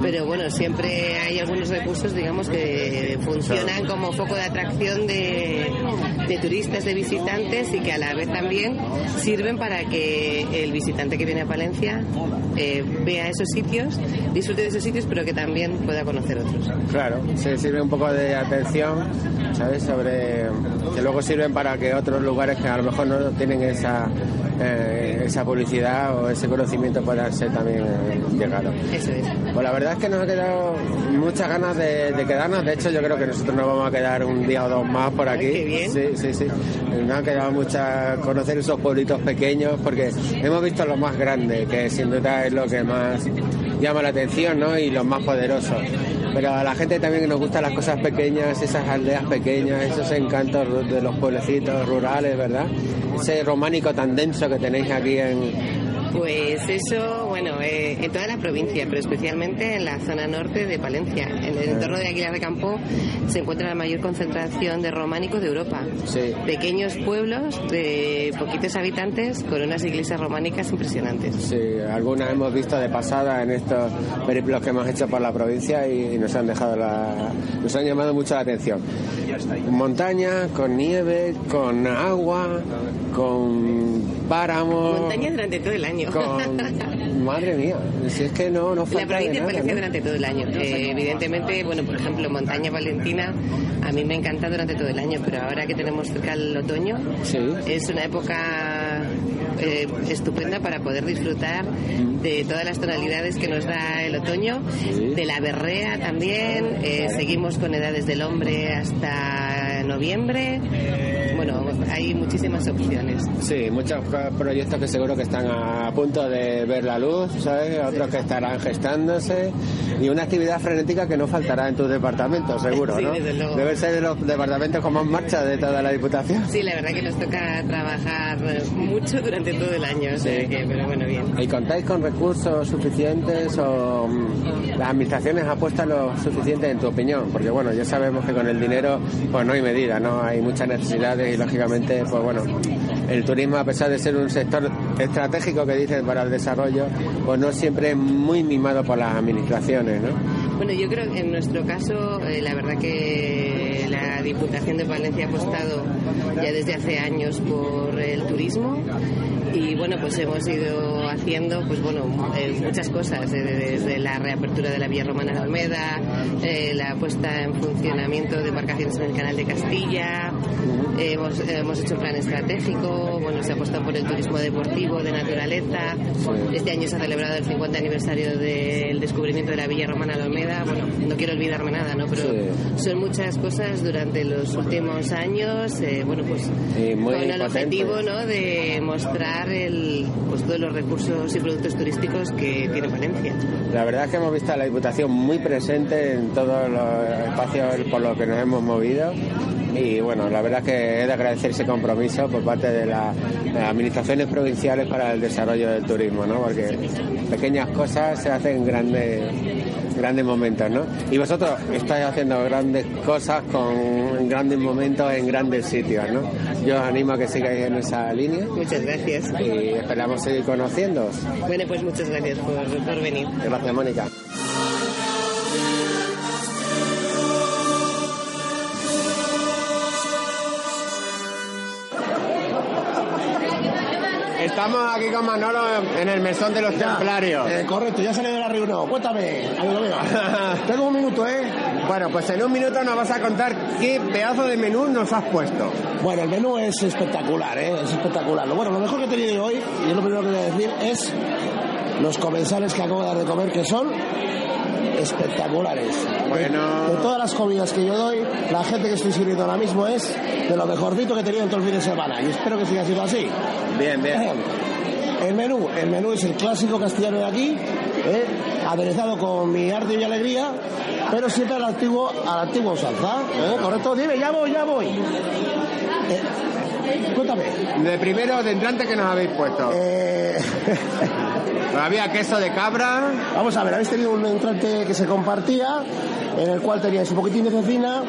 Pero bueno, siempre hay algunos recursos, digamos, que funcionan como foco de atracción de, de turistas, de visitantes y que a la vez también sirven para que el visitante que viene a Palencia eh, vea esos sitios, disfrute de esos sitios, pero que también pueda conocer otros. Claro, se sirve un poco de atención, ¿sabes? Sobre que luego sirven para que otros lugares que a lo mejor no tienen esa eh, esa publicidad o ese conocimiento puedan ser también eh, llegados. Eso es. Pues la verdad es que nos ha quedado muchas ganas de, de quedarnos. De hecho, yo creo que nosotros nos vamos a quedar un día o dos más por aquí. qué bien. Sí, sí, sí. Nos ha quedado mucha conocer esos pueblitos pequeños porque hemos visto los más grandes, que sin duda es lo que más llama la atención, ¿no? Y los más poderosos. Pero a la gente también nos gustan las cosas pequeñas, esas aldeas pequeñas, esos encantos de los pueblecitos rurales, ¿verdad? Ese románico tan denso que tenéis aquí en... Pues eso, bueno, eh, en toda la provincia, pero especialmente en la zona norte de Palencia. En el entorno de Aguilar de Campo se encuentra la mayor concentración de románicos de Europa. Sí. Pequeños pueblos de poquitos habitantes con unas iglesias románicas impresionantes. Sí, algunas hemos visto de pasada en estos periplos que hemos hecho por la provincia y, y nos han dejado la, nos han llamado mucho la atención. Montaña, con nieve, con agua, con páramos, Montaña durante todo el año. con madre mía, si es que no no La falta provincia de nada, durante todo el año. Eh, evidentemente, bueno, por ejemplo, Montaña Valentina a mí me encanta durante todo el año, pero ahora que tenemos cerca el otoño, es una época eh, estupenda para poder disfrutar de todas las tonalidades que nos da el otoño, de la berrea también, eh, seguimos con edades del hombre hasta noviembre. Bueno, hay muchísimas opciones. Sí, muchos pro- proyectos que seguro que están a punto de ver la luz, ¿sabes? Otros que estarán gestándose y una actividad frenética que no faltará en tu departamento, seguro, [laughs] Sí, ¿no? desde luego. Debe ser de los departamentos con más marcha de toda la Diputación. Sí, la verdad que nos toca trabajar eh, mucho durante todo el año, o sea Sí. que, pero bueno, bien. ¿Y contáis con recursos suficientes o mm, las administraciones apuestan lo suficiente en tu opinión? Porque bueno, ya sabemos que con el dinero pues no hay ¿no? Hay muchas necesidades y lógicamente pues bueno, el turismo a pesar de ser un sector estratégico que dicen para el desarrollo, pues no siempre es muy mimado por las administraciones, ¿no? Bueno, yo creo que en nuestro caso, eh, la verdad que la Diputación de Valencia ha apostado ya desde hace años por el turismo y bueno, pues hemos ido haciendo pues bueno eh, muchas cosas, desde la reapertura de la Vía Romana de Almeda, eh, la puesta en funcionamiento de embarcaciones en el Canal de Castilla, hemos, hemos hecho un plan estratégico, bueno, se ha apostado por el turismo deportivo, de naturaleza, este año se ha celebrado el 50 aniversario del descubrimiento de la Villa Romana de Almeda, bueno, no quiero olvidarme nada, ¿no? Pero son muchas cosas durante los últimos años, eh, bueno, pues muy con el objetivo, ¿no? De mostrar el, pues todos los recursos y productos turísticos que tiene Valencia. La verdad es que hemos visto a la Diputación muy presente en todos los espacios por los que nos hemos movido y bueno, la verdad es que he de agradecer ese compromiso por parte de de las administraciones provinciales para el desarrollo del turismo, ¿no? Porque pequeñas cosas se hacen en grandes grandes momentos, ¿no? Y vosotros estáis haciendo grandes cosas con grandes momentos en grandes sitios, ¿no? Yo os animo a que sigáis en esa línea. Muchas gracias. Y esperamos seguir conociéndoos. Bueno, pues muchas gracias por, por venir. Gracias, Mónica. Estamos aquí con Manolo en el mesón de los Ya, templarios. eh, correcto, ya salí de la reunión. Cuéntame, amigo mío. [laughs] Tengo un minuto, ¿eh? Bueno, pues en un minuto nos vas a contar qué pedazo de menú nos has puesto. Bueno, el menú es espectacular, ¿eh? Es espectacular. Lo bueno, lo mejor que he tenido hoy, y es lo primero que voy a decir, es los comensales que acabo de dar de comer, que son espectaculares. Bueno. De, de todas las comidas que yo doy, la gente que estoy sirviendo ahora mismo es de lo mejorcito que he tenido en todo el fin de semana. Y espero que siga siendo así. Bien, bien. El menú, el menú es el clásico castellano de aquí, ¿eh? aderezado con mi arte y alegría, pero siempre al antiguo, a la antigua usanza, ¿eh? ¿correcto? Dime, ya voy, ya voy. Eh, cuéntame. De primero, de entrante, que nos habéis puesto? [laughs] Había queso de cabra. Vamos a ver, habéis tenido un entrante que se compartía, en el cual teníais un poquitín de cecina,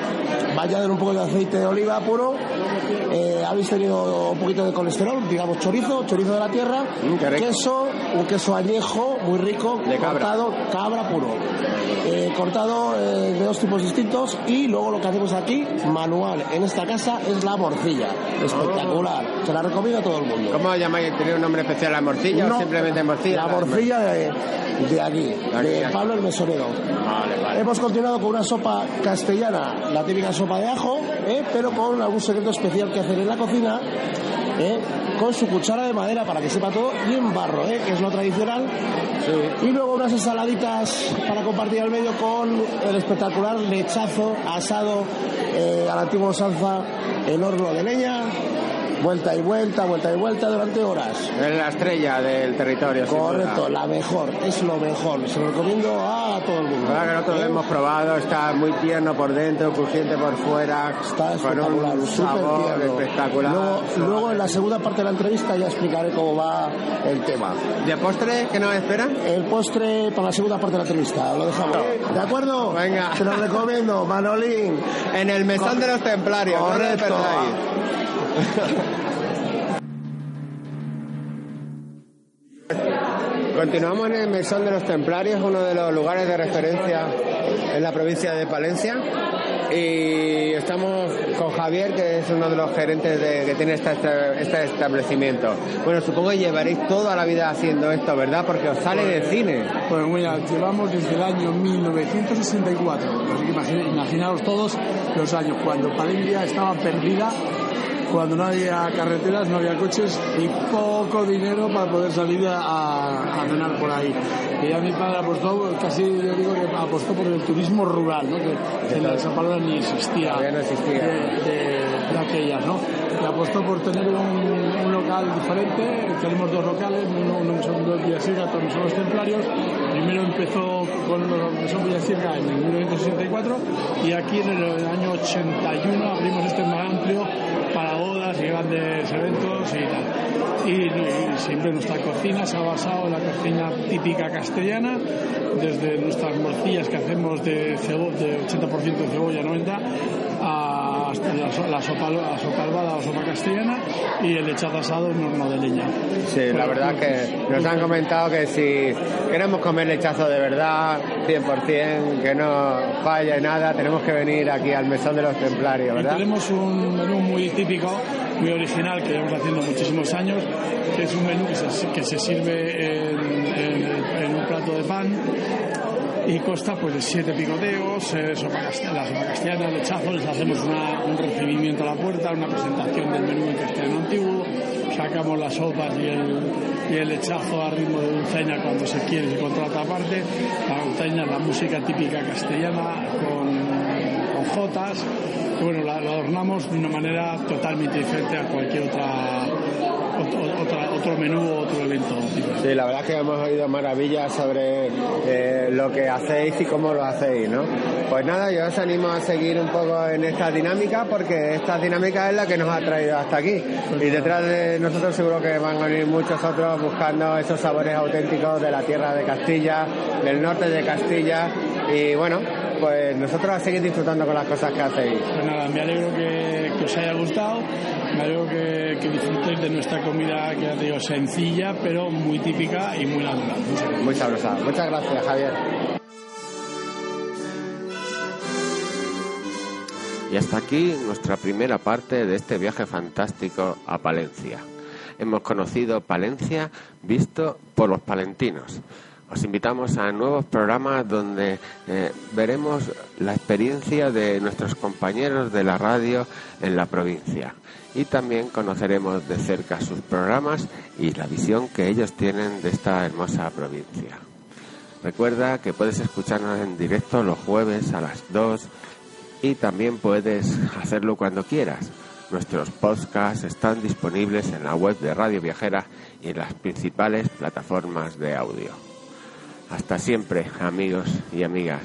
bañado en un poco de aceite de oliva puro, eh, habéis tenido un poquito de colesterol, digamos chorizo, chorizo de la tierra, queso, un queso añejo muy rico, De cabra. cortado, cabra puro, eh, cortado eh, de dos tipos distintos y luego lo que hacemos aquí, manual, en esta casa, es la morcilla, espectacular, se la recomiendo a todo el mundo. ¿Cómo llamáis? ¿Tenéis un nombre especial la morcilla No, o simplemente morcilla? La morcilla de, de aquí, aquí, de aquí. Pablo el Mesonero. Vale, vale. Hemos continuado con una sopa castellana, la típica sopa de ajo, ¿eh? pero con algún secreto especial que hacer en la cocina, ¿eh? con su cuchara de madera para que sepa todo y en barro, ¿eh? que es lo tradicional. Y luego unas ensaladitas para compartir al medio con el espectacular lechazo asado eh, a la antigua usanza en horno de leña, vuelta y vuelta, vuelta y vuelta durante horas. Es la estrella del territorio. Correcto, la mejor, es lo mejor. Se lo recomiendo a todo el mundo. La verdad que nosotros lo ¿Eh? hemos probado, está muy tierno por dentro, crujiente por fuera, Está con espectacular, un súper sabor tierno. espectacular. Luego, luego en la segunda parte de la entrevista ya explicaré cómo va el tema. ¿De postre qué nos espera? El postre para la segunda parte de la entrevista, lo dejamos. ¿De acuerdo? Venga. Te lo recomiendo, Manolín. En el mesón de los templarios, Correcto. Continuamos en el Mesón de los Templarios, uno de los lugares de referencia en la provincia de Palencia. Y estamos con Javier, que es uno de los gerentes de, que tiene esta- este, este establecimiento. Bueno, supongo que llevaréis toda la vida haciendo esto, ¿verdad? Porque os sale de cine. Pues mira, llevamos desde el año 1964. Así que imagina- imaginaos todos los años cuando Palencia estaba perdida, cuando no había carreteras, no había coches y poco dinero para poder salir a, a- cenar por ahí. Y ya mi padre apostó, casi yo digo que apostó por el turismo rural, ¿no? que, la- esa palabra ni existía, no existía. De, de- de aquellas, ¿no? Y apostó por tener un, un local diferente, tenemos dos locales, uno, uno son dos Villasirga, otro son los Templarios. Primero empezó con los son Villasirga en 1964 y aquí en el año 81 abrimos este más amplio para bodas y grandes eventos y tal. Y, siempre nuestra cocina se ha basado en la cocina típica castellana, desde nuestras morcillas que hacemos de, cebo, de 80% de cebolla, 90%, a- la, la sopa, la sopa albada o sopa castellana y el lechazo asado en horno de leña. Sí, la verdad que nos han comentado que si queremos comer lechazo de verdad, 100%, que no falle nada, tenemos que venir aquí al mesón de los templarios, Y ¿verdad? tenemos un menú muy típico, muy original, que llevamos haciendo muchísimos años, que es un menú que se, que se sirve en, en- en un plato de pan y consta pues de siete picoteos, eh, sopa cast- la sopa castellana, el lechazo, les hacemos un recibimiento a la puerta, una presentación del menú en castellano antiguo, sacamos las sopas y el, y el a ritmo de dulzaina cuando se quiere, se contrata aparte, la dulzaina la música típica castellana con, jotas, y bueno, la- adornamos de una manera totalmente diferente a cualquier otra, otro, menú otro evento. Sí, la verdad es que hemos oído maravillas sobre eh, lo que hacéis y cómo lo hacéis, ¿no? Pues nada, yo os animo a seguir un poco en esta dinámica porque esta dinámica es la que nos ha traído hasta aquí. Y detrás de nosotros seguro que van a venir muchos otros buscando esos sabores auténticos de la tierra de Castilla, del norte de Castilla. Y bueno, pues nosotros a seguir disfrutando con las cosas que hacéis. Pues nada, me alegro que, que os haya gustado, me alegro que, que disfrutéis de nuestra comida, que te digo, sencilla, pero muy típica y muy natural. Muchas gracias. Muy sabrosa. Muchas gracias, Javier. Y hasta aquí nuestra primera parte de este viaje fantástico a Palencia. hemos conocido Palencia visto por los palentinos. Os invitamos a nuevos programas donde eh, veremos la experiencia de nuestros compañeros de la radio en la provincia y también conoceremos de cerca sus programas y la visión que ellos tienen de esta hermosa provincia. Recuerda que puedes escucharnos en directo los jueves a las 2 y también puedes hacerlo cuando quieras. Nuestros podcasts están disponibles en la web de Radio Viajera y en las principales plataformas de audio. Hasta siempre, amigos y amigas.